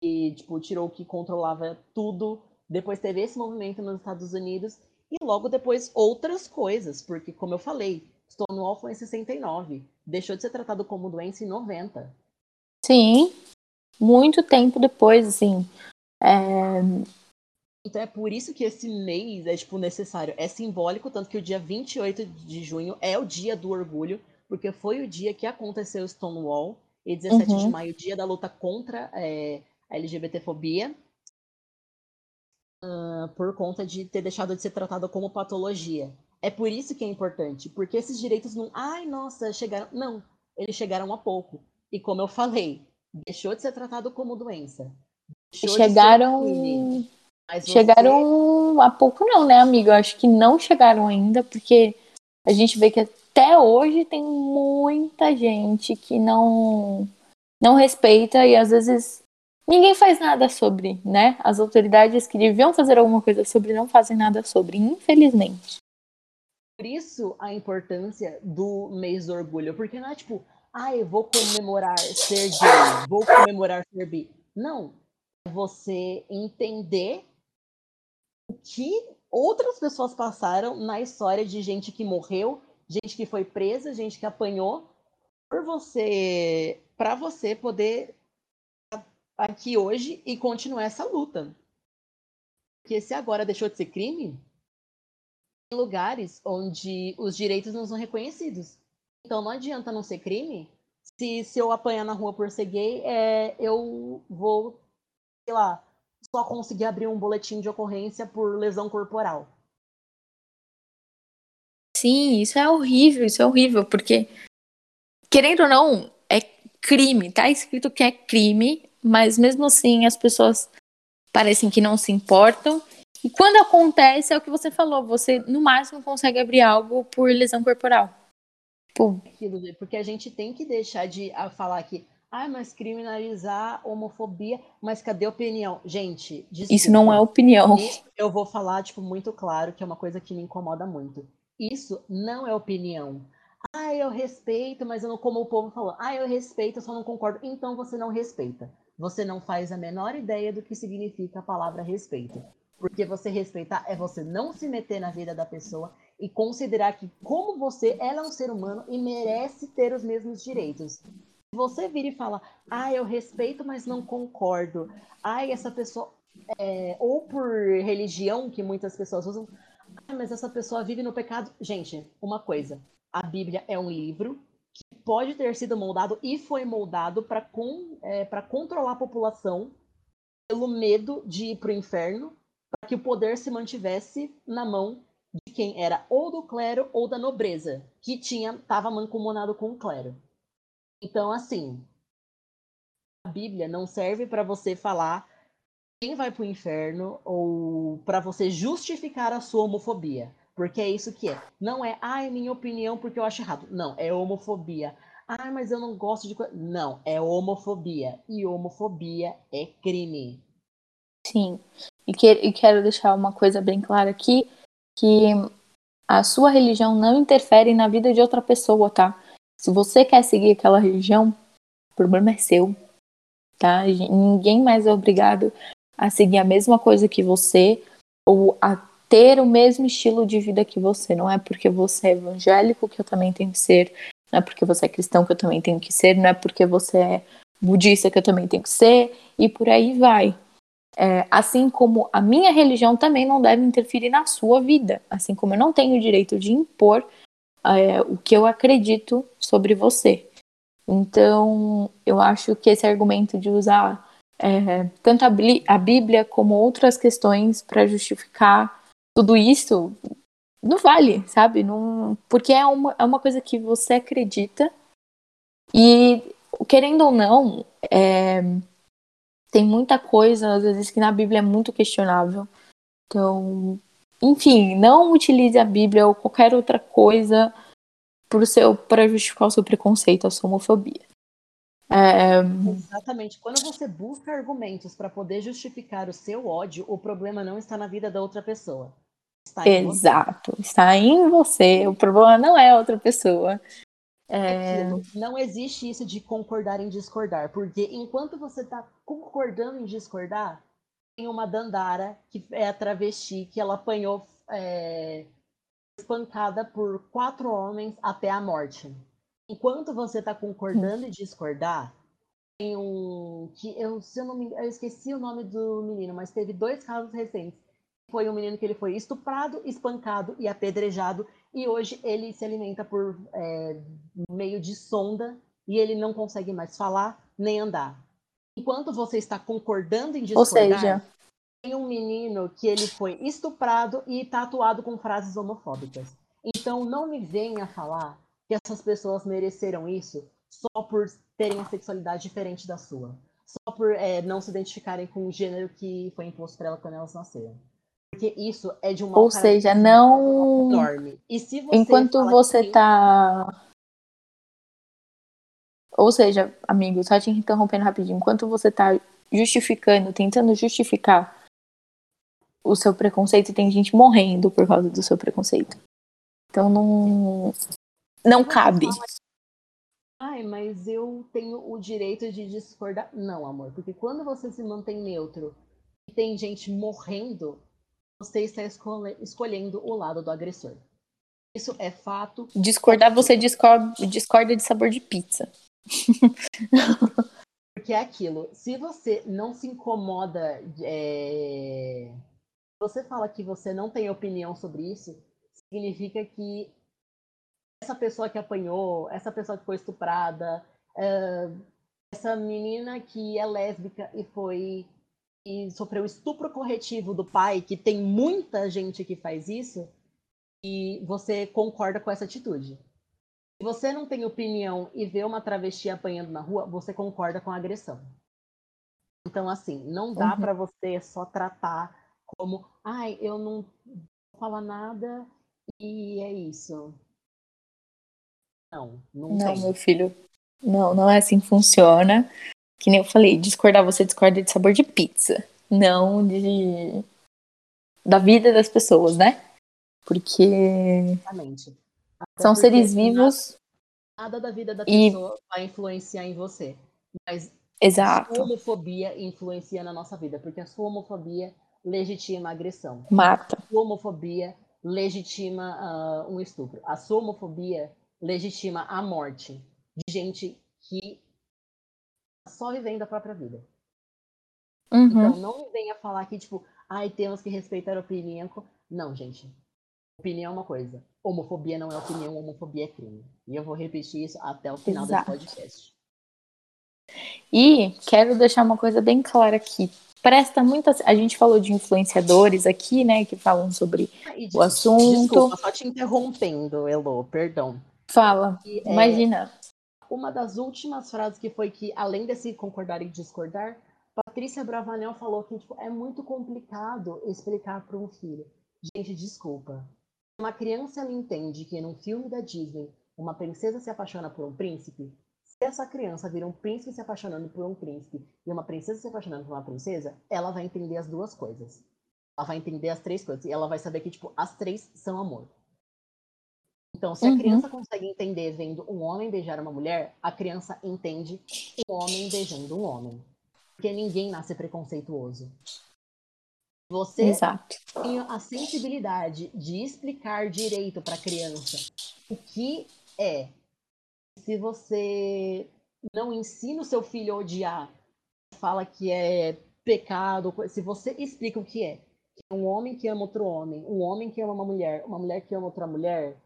que tipo tirou o que controlava tudo. Depois teve esse movimento nos Estados Unidos e logo depois outras coisas, porque como eu falei, Stonewall foi em 69, deixou de ser tratado como doença em 90. Sim, muito tempo depois, assim. É... Então é por isso que esse mês é tipo necessário, é simbólico, tanto que o dia 28 de junho é o dia do orgulho, porque foi o dia que aconteceu Stonewall, e 17 uhum. de maio, dia da luta contra é, a LGBTfobia, uh, por conta de ter deixado de ser tratado como patologia. É por isso que é importante, porque esses direitos não. Ai, nossa, chegaram. Não, eles chegaram há pouco. E como eu falei, deixou de ser tratado como doença. Chegaram. Chegaram você... há pouco, não, né, amigo? Eu acho que não chegaram ainda, porque a gente vê que até hoje tem muita gente que não não respeita e às vezes ninguém faz nada sobre, né? As autoridades que deviam fazer alguma coisa sobre não fazem nada sobre, infelizmente. Por isso a importância do mês do orgulho, porque não é tipo, ah, eu vou comemorar ser gay, vou comemorar ser bi. Não, é você entender o que outras pessoas passaram na história de gente que morreu, gente que foi presa, gente que apanhou, por você, para você poder aqui hoje e continuar essa luta. Porque se agora deixou de ser crime, lugares onde os direitos não são reconhecidos. Então não adianta não ser crime. Se, se eu apanhar na rua por ser gay, é, eu vou, sei lá, só conseguir abrir um boletim de ocorrência por lesão corporal. Sim, isso é horrível, isso é horrível, porque, querendo ou não, é crime, tá escrito que é crime, mas mesmo assim as pessoas parecem que não se importam. E quando acontece, é o que você falou, você no máximo consegue abrir algo por lesão corporal. Pô. Porque a gente tem que deixar de falar que, ah, mas criminalizar homofobia, mas cadê a opinião? Gente, desculpa, isso não é opinião. Eu vou falar, tipo, muito claro, que é uma coisa que me incomoda muito. Isso não é opinião. Ah, eu respeito, mas eu não, como o povo falou, ah, eu respeito, eu só não concordo. Então você não respeita você não faz a menor ideia do que significa a palavra respeito. Porque você respeitar é você não se meter na vida da pessoa e considerar que, como você, ela é um ser humano e merece ter os mesmos direitos. Se você vira e fala, ah, eu respeito, mas não concordo. Ah, essa pessoa. É... ou por religião, que muitas pessoas usam, ah, mas essa pessoa vive no pecado. Gente, uma coisa: a Bíblia é um livro pode ter sido moldado e foi moldado para com, é, controlar a população pelo medo de ir para o inferno, que o poder se mantivesse na mão de quem era ou do clero ou da nobreza, que tinha estava mancomunado com o clero. Então, assim, a Bíblia não serve para você falar quem vai para o inferno ou para você justificar a sua homofobia. Porque é isso que é. Não é, ah, é minha opinião porque eu acho errado. Não, é homofobia. Ah, mas eu não gosto de. Não, é homofobia. E homofobia é crime. Sim. E, que, e quero deixar uma coisa bem clara aqui: que a sua religião não interfere na vida de outra pessoa, tá? Se você quer seguir aquela religião, o problema é seu, tá? Ninguém mais é obrigado a seguir a mesma coisa que você ou a ter o mesmo estilo de vida que você. Não é porque você é evangélico que eu também tenho que ser, não é porque você é cristão que eu também tenho que ser, não é porque você é budista que eu também tenho que ser, e por aí vai. É, assim como a minha religião também não deve interferir na sua vida, assim como eu não tenho o direito de impor é, o que eu acredito sobre você. Então, eu acho que esse argumento de usar é, tanto a, Bíblia como outras questões para justificar tudo isso não vale, sabe? Não, porque é uma, é uma coisa que você acredita e, querendo ou não, é, tem muita coisa, às vezes, que na Bíblia é muito questionável. Então, enfim, não utilize a Bíblia ou qualquer outra coisa para justificar o seu preconceito, a sua homofobia. É... Exatamente. Quando você busca argumentos para poder justificar o seu ódio, o problema não está na vida da outra pessoa. Está Exato. Você. Está em você. O problema não é outra pessoa. É... Não existe isso de concordar em discordar, porque enquanto você está concordando em discordar, tem uma Dandara, que é a travesti, que ela apanhou é, espancada por quatro homens até a morte. Enquanto você está concordando e discordar, tem um que eu, se eu não me, eu esqueci o nome do menino, mas teve dois casos recentes. Foi um menino que ele foi estuprado, espancado e apedrejado, e hoje ele se alimenta por é, meio de sonda e ele não consegue mais falar nem andar. Enquanto você está concordando em discordar, Ou seja, tem um menino que ele foi estuprado e tatuado com frases homofóbicas. Então não me venha falar que essas pessoas mereceram isso só por terem a sexualidade diferente da sua. Só por é, não se identificarem com o gênero que foi imposto para elas quando elas nasceram. Porque isso é de uma Ou seja, não enorme. E se você Enquanto você que... tá Ou seja, amigo, só te interrompendo rapidinho, enquanto você tá justificando, tentando justificar o seu preconceito tem gente morrendo por causa do seu preconceito. Então não não cabe. Ai, mas eu tenho o direito de discordar. Não, amor, porque quando você se mantém neutro e tem gente morrendo, você está escolhendo o lado do agressor. Isso é fato. Discordar, você discorda, de sabor de pizza. Porque é aquilo. Se você não se incomoda. É... Você fala que você não tem opinião sobre isso, significa que essa pessoa que apanhou, essa pessoa que foi estuprada, essa menina que é lésbica e foi e sofreu estupro corretivo do pai, que tem muita gente que faz isso, e você concorda com essa atitude. Se você não tem opinião e vê uma travesti apanhando na rua, você concorda com a agressão. Então, assim, não dá uhum. para você só tratar como, ai, eu não vou falar nada e é isso. Não, não, não tem. meu filho. Não, não é assim que funciona. Que nem eu falei, discordar você discorda de sabor de pizza, não de da vida das pessoas, né? Porque Exatamente. Até são seres vivos. Nada, da vida da e... pessoa vai influenciar em você. Mas Exato. a sua homofobia influencia na nossa vida, porque a sua homofobia legitima a agressão. Mata. A sua homofobia legitima uh, um estupro. A sua homofobia legitima a morte de gente que só vivendo a própria vida. Uhum. Então não me venha falar que, tipo, ai, temos que respeitar a opinião. Não, gente. Opinião é uma coisa. Homofobia não é opinião, homofobia é crime. E eu vou repetir isso até o final desse podcast. E quero deixar uma coisa bem clara aqui. Presta muita. A gente falou de influenciadores aqui, né? Que falam sobre ah, o assunto. Desculpa, só te interrompendo, Elo, perdão. Fala, e, é, imagina. Uma das últimas frases que foi que, além desse concordar e discordar, Patrícia Bravanel falou que tipo, é muito complicado explicar para um filho. Gente, desculpa. Uma criança ela entende que num filme da Disney uma princesa se apaixona por um príncipe. Se essa criança vira um príncipe se apaixonando por um príncipe e uma princesa se apaixonando por uma princesa, ela vai entender as duas coisas. Ela vai entender as três coisas. E ela vai saber que, tipo, as três são amor. Então, se a uhum. criança consegue entender vendo um homem beijar uma mulher, a criança entende um homem beijando um homem. Porque ninguém nasce preconceituoso. Você Exato. tem a sensibilidade de explicar direito para a criança o que é. Se você não ensina o seu filho a odiar, fala que é pecado, se você explica o que é, um homem que ama outro homem, um homem que ama uma mulher, uma mulher que ama outra mulher,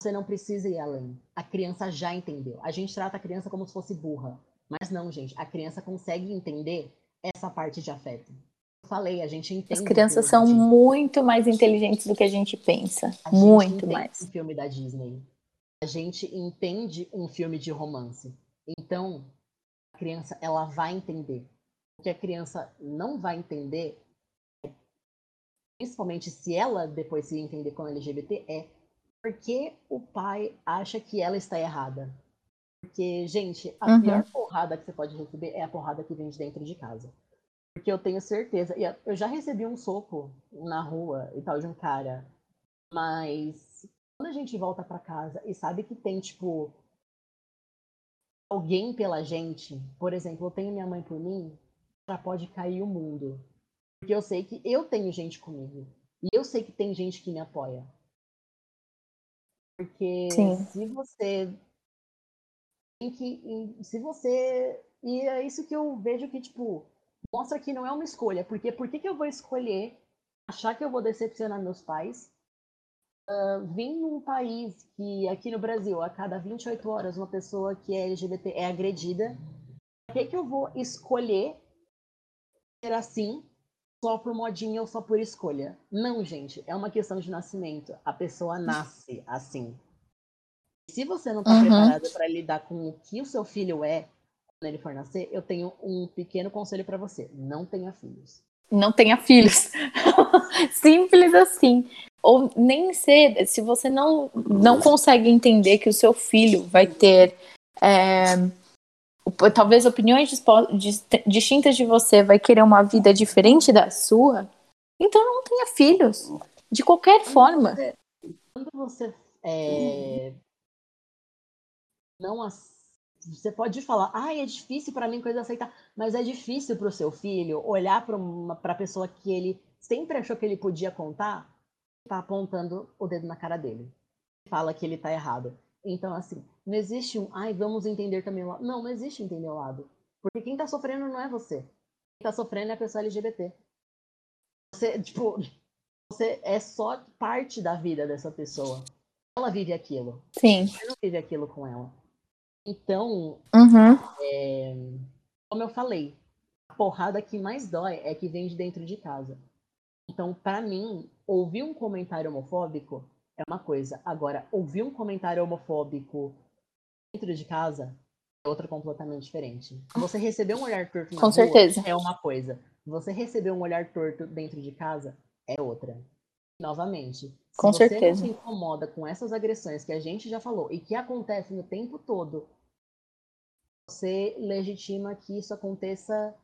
você não precisa ir além. A criança já entendeu. A gente trata a criança como se fosse burra. Mas não, gente. A criança consegue entender essa parte de afeto. Eu falei, a gente entende. As crianças são muito mais inteligentes do que a gente pensa. A muito gente mais. Um filme da Disney. A gente entende um filme de romance. Então, a criança, ela vai entender. O que a criança não vai entender, principalmente se ela depois se entender como LGBT, é por que o pai acha que ela está errada? Porque, gente, a uhum. pior porrada que você pode receber é a porrada que vem de dentro de casa. Porque eu tenho certeza, e eu já recebi um soco na rua e tal de um cara, mas quando a gente volta para casa e sabe que tem, tipo, alguém pela gente, por exemplo, eu tenho minha mãe por mim, já pode cair o mundo. Porque eu sei que eu tenho gente comigo. E eu sei que tem gente que me apoia. Porque Sim. se você tem que. Se você. E é isso que eu vejo que, tipo, mostra que não é uma escolha. Porque por que, que eu vou escolher achar que eu vou decepcionar meus pais? Uh, vim num país que, aqui no Brasil, a cada 28 horas, uma pessoa que é LGBT é agredida. Por que, que eu vou escolher ser assim só por modinha ou só por escolha. Não, gente, é uma questão de nascimento. A pessoa nasce assim. Se você não está uhum. preparada para lidar com o que o seu filho é quando ele for nascer, eu tenho um pequeno conselho para você: não tenha filhos. Não tenha filhos. Simples assim. Ou nem ser, se você não, não consegue entender que o seu filho vai ter é, talvez opiniões distintas de você vai querer uma vida diferente da sua, então não tenha filhos. De qualquer forma. Quando você é, não você pode falar, ah, é difícil para mim coisa aceitar, mas é difícil para o seu filho olhar para a pessoa que ele sempre achou que ele podia contar, tá apontando o dedo na cara dele. Fala que ele tá errado. Então, assim, não existe um, ai, vamos entender também o lado. Não, não existe entender o lado. Porque quem tá sofrendo não é você. Quem tá sofrendo é a pessoa LGBT. Você, tipo, você é só parte da vida dessa pessoa. Ela vive aquilo. Sim. Você não vive aquilo com ela. Então, uhum. é, como eu falei, a porrada que mais dói é que vem de dentro de casa. Então, para mim, ouvir um comentário homofóbico é uma coisa. Agora, ouvir um comentário homofóbico dentro de casa é outra completamente diferente. Você receber um olhar torto na Com rua certeza. é uma coisa. Você receber um olhar torto dentro de casa é outra. Novamente, se com você certeza. não se incomoda com essas agressões que a gente já falou e que acontecem o tempo todo, você legitima que isso aconteça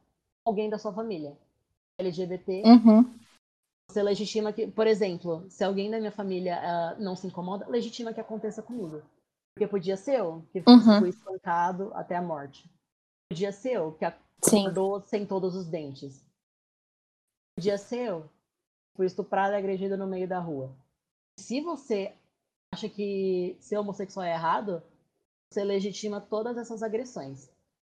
com alguém da sua família. LGBT, uhum. Você legitima que, por exemplo, se alguém da minha família uh, não se incomoda, legitima que aconteça comigo. Porque podia ser eu que uhum. fui espancado até a morte. Podia ser eu que acordou Sim. sem todos os dentes. Podia ser eu fui estuprada e agredida no meio da rua. Se você acha que ser homossexual é errado, você legitima todas essas agressões.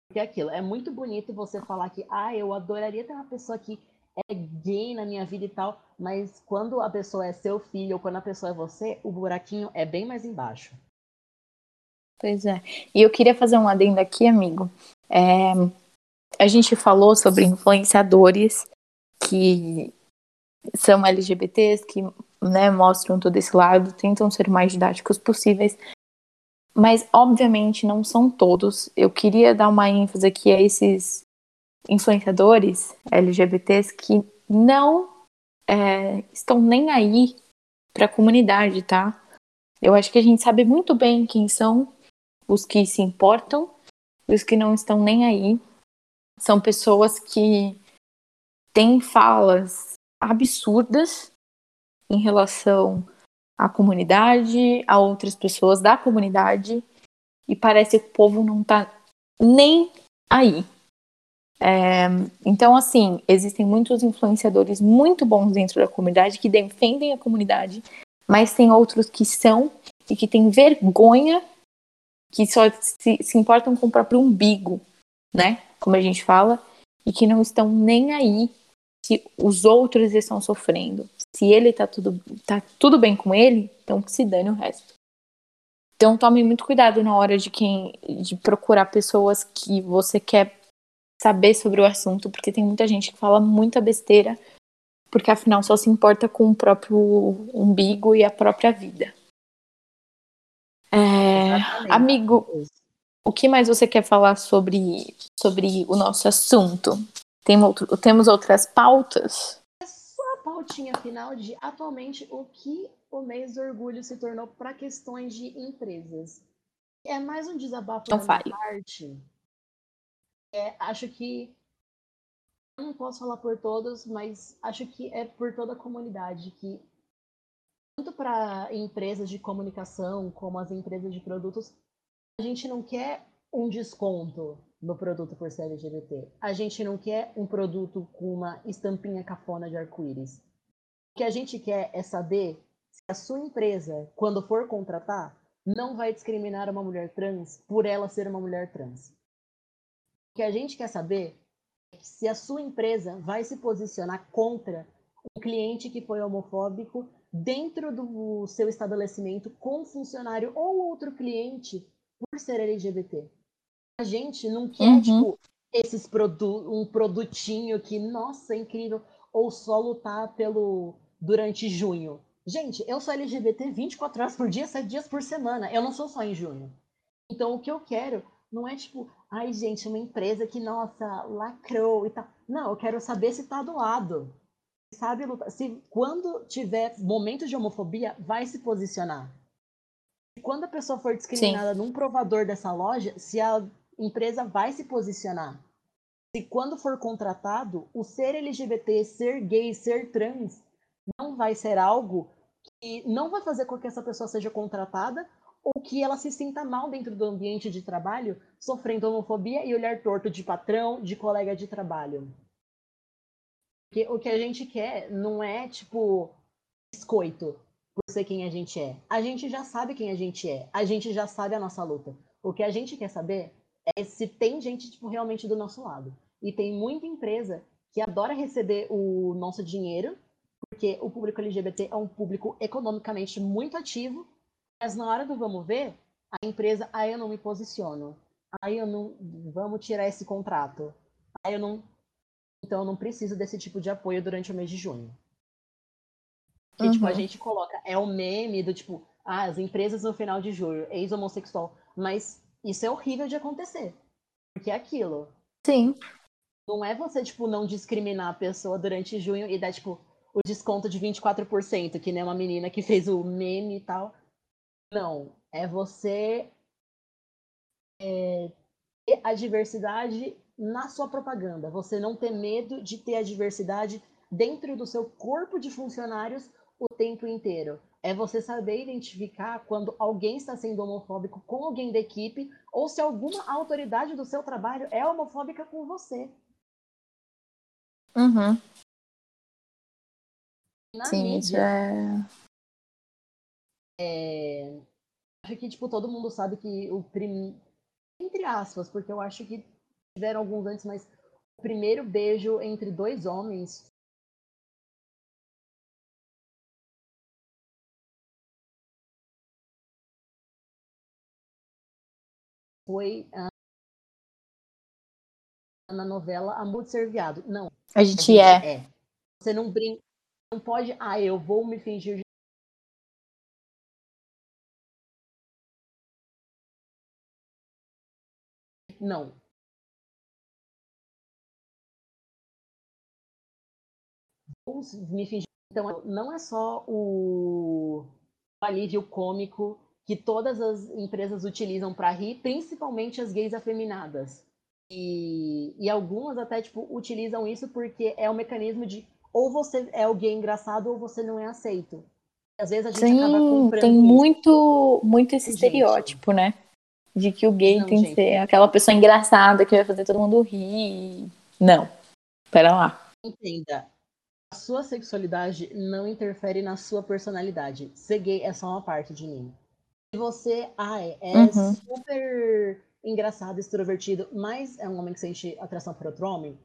Porque é aquilo, é muito bonito você falar que, ah, eu adoraria ter uma pessoa que é gay na minha vida e tal, mas quando a pessoa é seu filho ou quando a pessoa é você, o buraquinho é bem mais embaixo. Pois é. E eu queria fazer um adendo aqui, amigo. É, a gente falou sobre influenciadores que são LGBTs, que né, mostram todo esse lado, tentam ser mais didáticos possíveis. Mas, obviamente, não são todos. Eu queria dar uma ênfase aqui a esses influenciadores LGBTs que não é, estão nem aí para a comunidade, tá? Eu acho que a gente sabe muito bem quem são os que se importam e os que não estão nem aí. São pessoas que têm falas absurdas em relação à comunidade, a outras pessoas da comunidade, e parece que o povo não tá nem aí. É, então, assim, existem muitos influenciadores muito bons dentro da comunidade que defendem a comunidade, mas tem outros que são e que têm vergonha, que só se, se importam com o próprio umbigo, né? Como a gente fala, e que não estão nem aí se os outros estão sofrendo. Se ele tá tudo, tá tudo bem com ele, então que se dane o resto. Então tome muito cuidado na hora de quem de procurar pessoas que você quer saber sobre o assunto, porque tem muita gente que fala muita besteira, porque afinal só se importa com o próprio umbigo e a própria vida. É, amigo, o que mais você quer falar sobre, sobre o nosso assunto? Tem outro, temos outras pautas? É só a pautinha final de atualmente o que o mês do orgulho se tornou para questões de empresas. É mais um desabafo Não da parte. É, acho que não posso falar por todos, mas acho que é por toda a comunidade que tanto para empresas de comunicação como as empresas de produtos, a gente não quer um desconto no produto por ser LGBT. A gente não quer um produto com uma estampinha cafona de arco-íris. O que a gente quer é saber se a sua empresa, quando for contratar, não vai discriminar uma mulher trans por ela ser uma mulher trans. O que a gente quer saber é se a sua empresa vai se posicionar contra um cliente que foi homofóbico dentro do seu estabelecimento com um funcionário ou outro cliente por ser LGBT. A gente não quer, uhum. tipo, esses produ um produtinho que, nossa, é incrível, ou só lutar pelo durante junho. Gente, eu sou LGBT 24 horas por dia, 7 dias por semana. Eu não sou só em junho. Então, o que eu quero não é tipo, ai, gente, uma empresa que, nossa, lacrou e tal. Não, eu quero saber se tá do lado. Sabe. Se quando tiver momentos de homofobia, vai se posicionar. Quando a pessoa for discriminada Sim. num provador dessa loja, se a empresa vai se posicionar. Se quando for contratado, o ser LGBT, ser gay, ser trans, não vai ser algo que não vai fazer com que essa pessoa seja contratada ou que ela se sinta mal dentro do ambiente de trabalho, sofrendo homofobia e olhar torto de patrão, de colega de trabalho. Porque o que a gente quer não é, tipo, biscoito por ser quem a gente é. A gente já sabe quem a gente é. A gente já sabe a nossa luta. O que a gente quer saber é se tem gente, tipo, realmente do nosso lado. E tem muita empresa que adora receber o nosso dinheiro, porque o público LGBT é um público economicamente muito ativo, mas na hora do vamos ver, a empresa, aí eu não me posiciono. Aí eu não. Vamos tirar esse contrato. Aí eu não. Então eu não preciso desse tipo de apoio durante o mês de junho. Que, uhum. tipo, a uhum. gente coloca, é o meme do tipo, ah, as empresas no final de julho, ex-homossexual. Mas isso é horrível de acontecer. Porque é aquilo. Sim. Não é você, tipo, não discriminar a pessoa durante junho e dar, tipo, o desconto de 24%, que nem uma menina que fez o meme e tal. Não. É você é, ter a diversidade na sua propaganda. Você não ter medo de ter a diversidade dentro do seu corpo de funcionários o tempo inteiro. É você saber identificar quando alguém está sendo homofóbico com alguém da equipe ou se alguma autoridade do seu trabalho é homofóbica com você. Uhum. Na Sim, mídia, é... é... Acho que, tipo, todo mundo sabe que o primeiro... Entre aspas, porque eu acho que tiveram alguns antes, mas o primeiro beijo entre dois homens foi ah, na novela Amor de Ser Viado. Não. A gente, a gente é. é. Você não brinca, não pode, ah, eu vou me fingir de Não. Vou me fingir. Então, não é só o alívio cômico que todas as empresas utilizam para rir, principalmente as gays afeminadas. E, e algumas até tipo utilizam isso porque é o um mecanismo de ou você é alguém engraçado ou você não é aceito. Às vezes a gente Sim, acaba comprando tem muito muito esse estereótipo, né? De que o gay não, tem gente. que ser aquela pessoa engraçada que vai fazer todo mundo rir. Não. Pera lá. Entenda. A sua sexualidade não interfere na sua personalidade. Ser gay é só uma parte de mim você ai, é uhum. super engraçado, extrovertido, mas é um homem que sente atração por outro homem,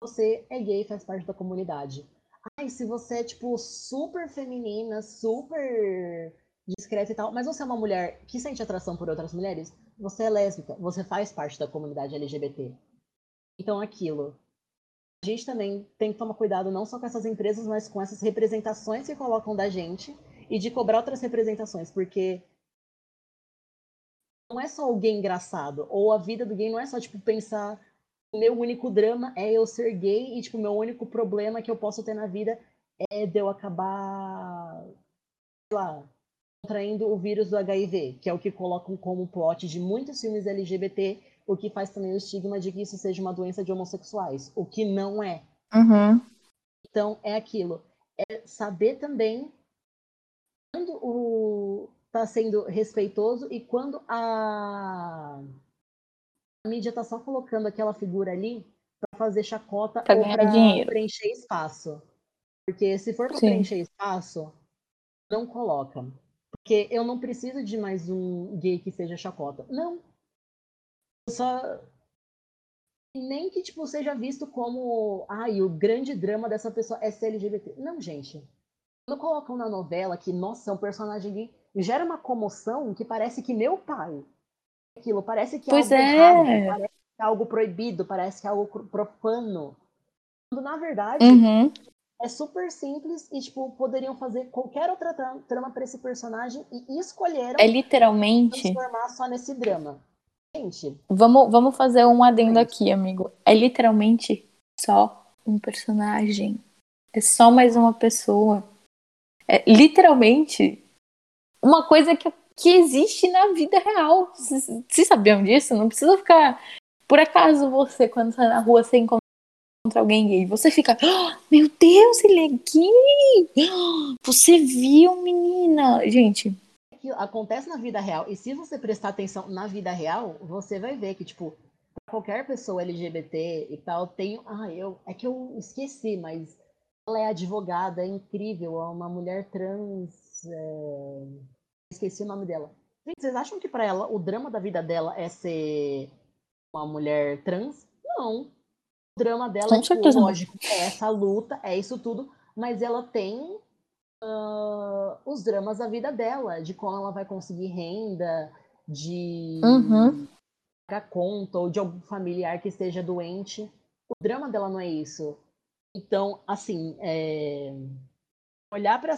você é gay e faz parte da comunidade. Ai, se você é, tipo, super feminina, super discreta e tal, mas você é uma mulher que sente atração por outras mulheres, você é lésbica, você faz parte da comunidade LGBT. Então, aquilo. A gente também tem que tomar cuidado não só com essas empresas, mas com essas representações que colocam da gente e de cobrar outras representações, porque não é só alguém engraçado. Ou a vida do gay não é só, tipo, pensar. Meu único drama é eu ser gay e, tipo, meu único problema que eu posso ter na vida é de eu acabar. Sei lá. Contraindo o vírus do HIV, que é o que colocam como plot de muitos filmes LGBT, o que faz também o estigma de que isso seja uma doença de homossexuais, o que não é. Uhum. Então, é aquilo. É saber também quando o, está sendo respeitoso e quando a, a mídia está só colocando aquela figura ali para fazer chacota ou para preencher espaço. Porque se for para preencher espaço, não coloca. Porque eu não preciso de mais um gay que seja chacota. Não. Só nem que tipo seja visto como, ai, o grande drama dessa pessoa é ser LGBT. Não, gente. Quando colocam na novela que, nossa, é um personagem gay, gera uma comoção que parece que meu pai. Aquilo parece que é pois algo é. errado, parece que é algo proibido, parece que é algo profano. Quando na verdade uhum. É super simples e tipo poderiam fazer qualquer outra trama para esse personagem e escolheram é literalmente transformar só nesse drama. Gente, vamos vamos fazer um adendo aqui, amigo. É literalmente só um personagem. É só mais uma pessoa. É literalmente uma coisa que, que existe na vida real. Vocês sabiam disso? Não precisa ficar por acaso você, quando sai na rua, você encontra alguém gay, você fica, oh, meu Deus, ele é gay! Você viu, menina? Gente. Que acontece na vida real. E se você prestar atenção na vida real, você vai ver que, tipo, qualquer pessoa LGBT e tal, tem. Ah, eu. É que eu esqueci, mas ela é advogada, é incrível, é uma mulher trans. É... Esqueci o nome dela. Gente, vocês acham que para ela o drama da vida dela é ser uma mulher trans? Não. O drama dela é, tipo, lógico, é essa luta, é isso tudo, mas ela tem uh, os dramas da vida dela, de como ela vai conseguir renda, de uhum. pagar conta, ou de algum familiar que esteja doente. O drama dela não é isso. Então, assim, é... olhar para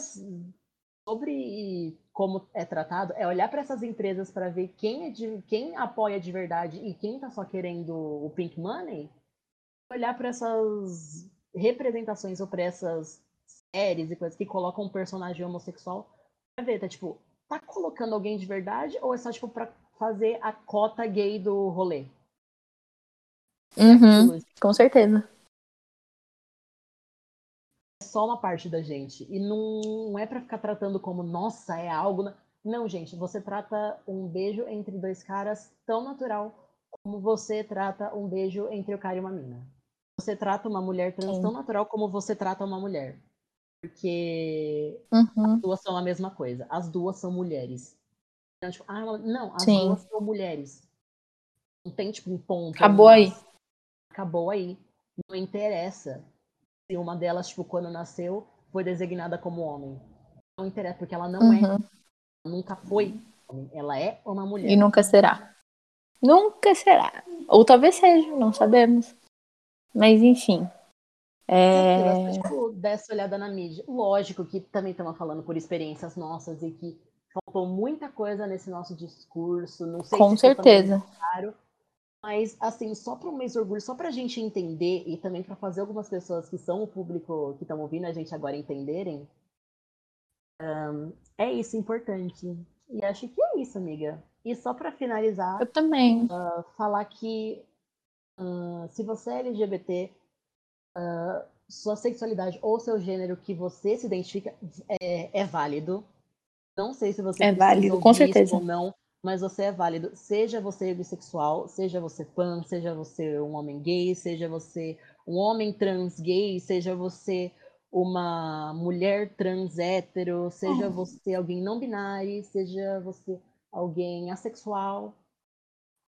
sobre como é tratado é olhar para essas empresas para ver quem, é de, quem apoia de verdade e quem está só querendo o pink money, olhar para essas representações ou para essas séries e coisas que colocam um personagem homossexual pra ver, tá tipo, tá colocando alguém de verdade ou é só tipo para fazer a cota gay do rolê? Uhum, com certeza só uma parte da gente. E não é para ficar tratando como, nossa, é algo. Não, gente, você trata um beijo entre dois caras tão natural como você trata um beijo entre o cara e uma mina. Você trata uma mulher trans Sim. tão natural como você trata uma mulher. Porque uhum. as duas são a mesma coisa. As duas são mulheres. Então, tipo, ah, não, as Sim. duas são mulheres. Não tem, tipo, um ponto. Acabou aí. Acabou aí. Não interessa se uma delas, tipo, quando nasceu, foi designada como homem. Não interessa, porque ela não é. uhum. é. Nunca foi. Ela é uma mulher. E nunca será. Nunca será. Ou talvez seja, não sabemos. Mas enfim. É... é tipo, dessa olhada na mídia. Lógico que também estamos falando por experiências nossas e que faltou muita coisa nesse nosso discurso. Não sei Com se certeza. Claro, mas, assim, só para um mês orgulho, só para a gente entender e também para fazer algumas pessoas que são o público que estão ouvindo a gente agora entenderem, um, é isso importante. E acho que é isso, amiga. E só para finalizar, eu também uh, falar que uh, se você é LGBT, uh, sua sexualidade ou seu gênero que você se identifica é, é válido. Não sei se você é válido, com certeza ou não, mas você é válido. Seja você bissexual, seja você pan, seja você um homem gay, seja você um homem trans gay, seja você uma mulher trans hétero, seja uhum. você alguém não binário, seja você alguém assexual.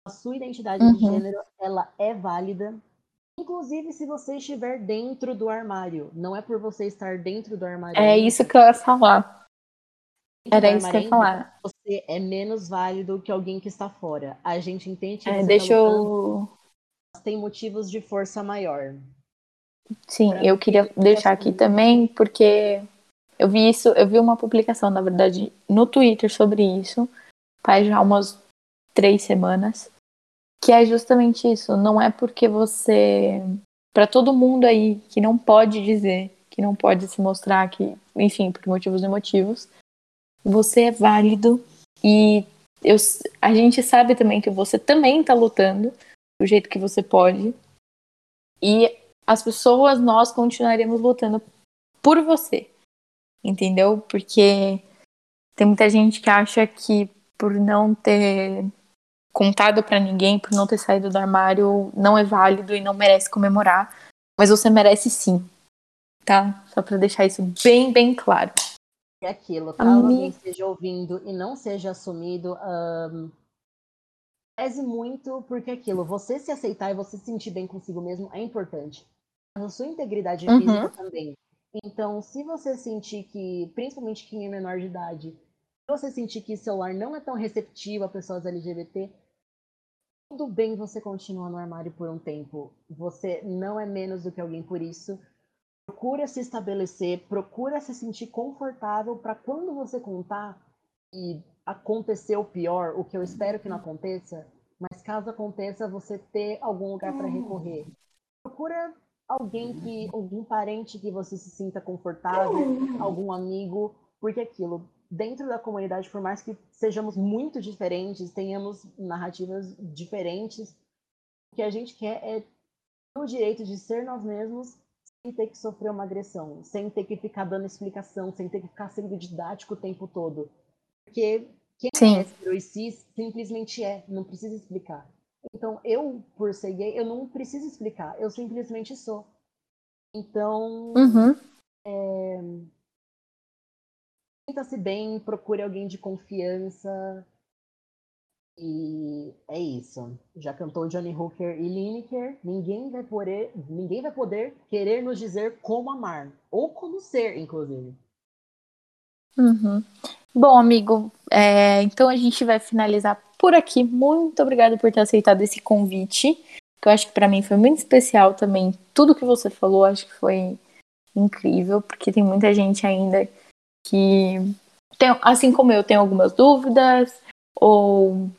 A sua identidade uhum. de gênero, ela é válida. Inclusive se você estiver dentro do armário. Não é por você estar dentro do armário. É isso que eu ia falar. Era isso que eu ia falar. Você é menos válido que alguém que está fora. A gente entende que é, você deixa tá eu... tem motivos de força maior. Sim, pra eu queria deixar aqui também, porque eu vi isso, eu vi uma publicação, na verdade, no Twitter sobre isso, faz já umas três semanas, que é justamente isso. Não é porque você. Para todo mundo aí que não pode dizer, que não pode se mostrar, que, enfim, por motivos emotivos, você é válido e eu, a gente sabe também que você também está lutando do jeito que você pode. E as pessoas, nós continuaremos lutando por você. Entendeu? Porque tem muita gente que acha que por não ter contado para ninguém, por não ter saído do armário, não é válido e não merece comemorar. Mas você merece sim. Tá? Só para deixar isso bem, bem claro. É aquilo, caso alguém esteja ouvindo e não seja assumido, um, pese muito, porque aquilo, você se aceitar e você se sentir bem consigo mesmo é importante. Mas a sua integridade uhum. física também. Então, se você sentir que, principalmente quem é menor de idade, você sentir que seu lar não é tão receptivo a pessoas LGBT, tudo bem você continuar no armário por um tempo. Você não é menos do que alguém por isso procura se estabelecer, procura se sentir confortável para quando você contar e acontecer o pior, o que eu espero que não aconteça, mas caso aconteça, você ter algum lugar para recorrer. Procura alguém que, algum parente que você se sinta confortável, algum amigo, porque aquilo, dentro da comunidade, por mais que sejamos muito diferentes, tenhamos narrativas diferentes, O que a gente quer é o direito de ser nós mesmos sem ter que sofrer uma agressão, sem ter que ficar dando explicação, sem ter que ficar sendo didático o tempo todo. Porque quem Sim. é hétero e cis simplesmente é, não precisa explicar. Então, eu, por ser gay, eu não preciso explicar, eu simplesmente sou. Então, uhum. é... sinta-se bem, procure alguém de confiança. E é isso. Já cantou Johnny Hooker e Lineker. Ninguém vai poder, ninguém vai poder querer nos dizer como amar ou como ser, inclusive. Uhum. Bom, amigo, é, então a gente vai finalizar por aqui. Muito obrigada por ter aceitado esse convite, que eu acho que para mim foi muito especial também. Tudo que você falou, acho que foi incrível, porque tem muita gente ainda que, tem, assim como eu, tem algumas dúvidas, ou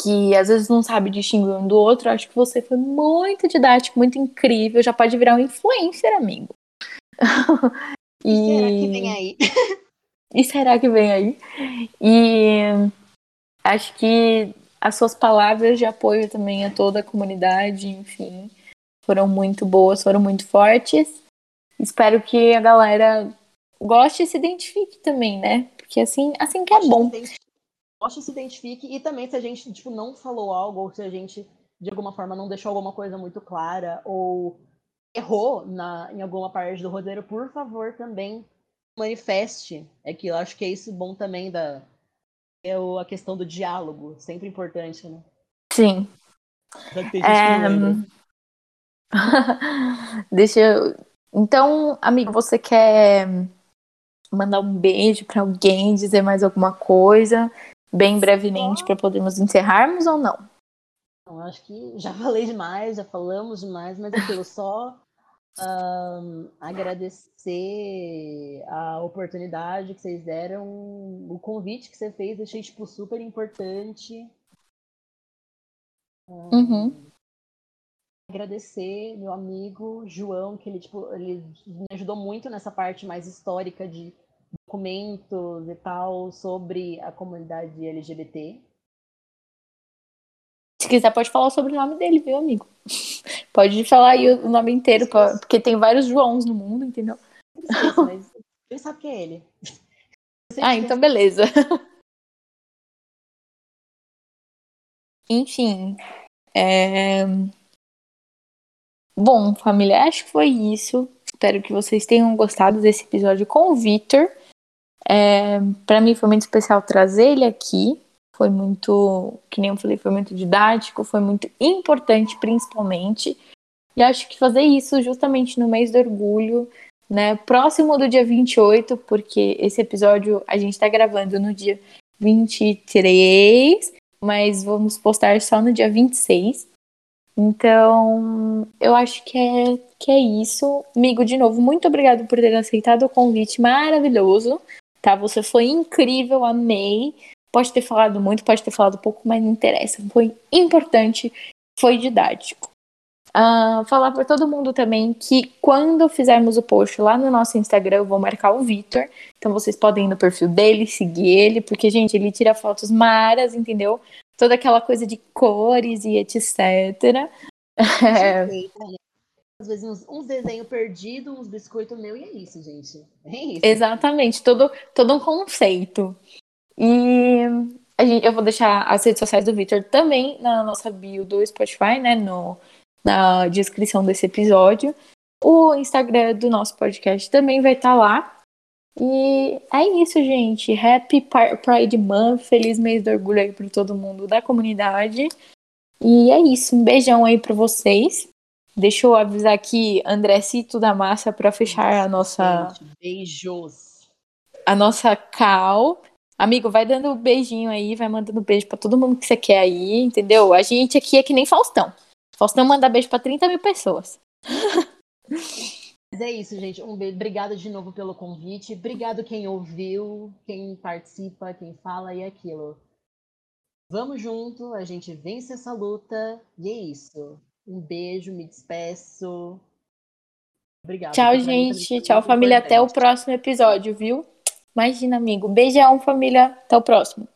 que às vezes não sabe distinguir um do outro. Acho que você foi muito didático, muito incrível. Já pode virar um influencer, amigo. e... Será que vem aí? E será que vem aí? E acho que as suas palavras de apoio também a toda a comunidade, enfim, foram muito boas, foram muito fortes. Espero que a galera goste e se identifique também, né? Porque assim, assim que é bom. Goste e se identifique e também se a gente tipo não falou algo ou se a gente de alguma forma não deixou alguma coisa muito clara ou errou na, em alguma parte do roteiro, por favor, também manifeste. É que eu acho que é isso bom também da é a questão do diálogo, sempre importante, né? Sim. É... Deixa eu. Então, amigo, você quer mandar um beijo para alguém, dizer mais alguma coisa, bem brevemente, para podermos encerrarmos ou não? Eu acho que já falei demais, já falamos demais, mas aquilo só um, agradecer a oportunidade que vocês deram, o convite que você fez, achei tipo super importante. Um, uhum. Agradecer meu amigo João, que ele tipo ele me ajudou muito nessa parte mais histórica de documentos e tal sobre a comunidade LGBT. Se quiser, pode falar sobre o nome dele, viu, amigo? Pode falar aí o nome inteiro, porque tem vários Joãos no mundo, entendeu? Não mas ele sabe que é ele. Ah, então beleza. Enfim. É... Bom, família, acho que foi isso. Espero que vocês tenham gostado desse episódio com o Victor. É... Para mim foi muito especial trazer ele aqui foi muito, que nem eu falei, foi muito didático, foi muito importante, principalmente. E acho que fazer isso justamente no mês do orgulho, né, próximo do dia 28, porque esse episódio a gente tá gravando no dia 23, mas vamos postar só no dia 26. Então, eu acho que é, que é isso. Amigo, de novo, muito obrigado por ter aceitado o convite maravilhoso. Tá? Você foi incrível, amei. Pode ter falado muito, pode ter falado pouco, mas não interessa. Foi importante, foi didático. Uh, falar para todo mundo também que quando fizermos o post lá no nosso Instagram, eu vou marcar o Vitor. Então vocês podem ir no perfil dele, seguir ele, porque, gente, ele tira fotos maras, entendeu? Toda aquela coisa de cores e etc. É... Às vezes uns, uns desenhos perdidos, uns biscoitos meu, e é isso, gente. É isso. Exatamente, todo, todo um conceito. E a gente, eu vou deixar as redes sociais do Victor também na nossa bio do Spotify, né? No, na descrição desse episódio. O Instagram do nosso podcast também vai estar tá lá. E é isso, gente. Happy Pride Month. Feliz mês do orgulho aí para todo mundo da comunidade. E é isso. Um beijão aí para vocês. Deixa eu avisar aqui André Cito da Massa para fechar a nossa. Beijos. A nossa cal. Amigo, vai dando um beijinho aí, vai mandando beijo para todo mundo que você quer aí, entendeu? A gente aqui é que nem Faustão. Faustão manda beijo para 30 mil pessoas. Mas é isso, gente. Um beijo. Obrigada de novo pelo convite. Obrigado quem ouviu, quem participa, quem fala e aquilo. Vamos junto, a gente vence essa luta. E é isso. Um beijo, me despeço. Obrigada. Tchau, gente. Tchau, família. Até o próximo episódio, viu? Imagina, amigo. Beijão, família. Até o próximo.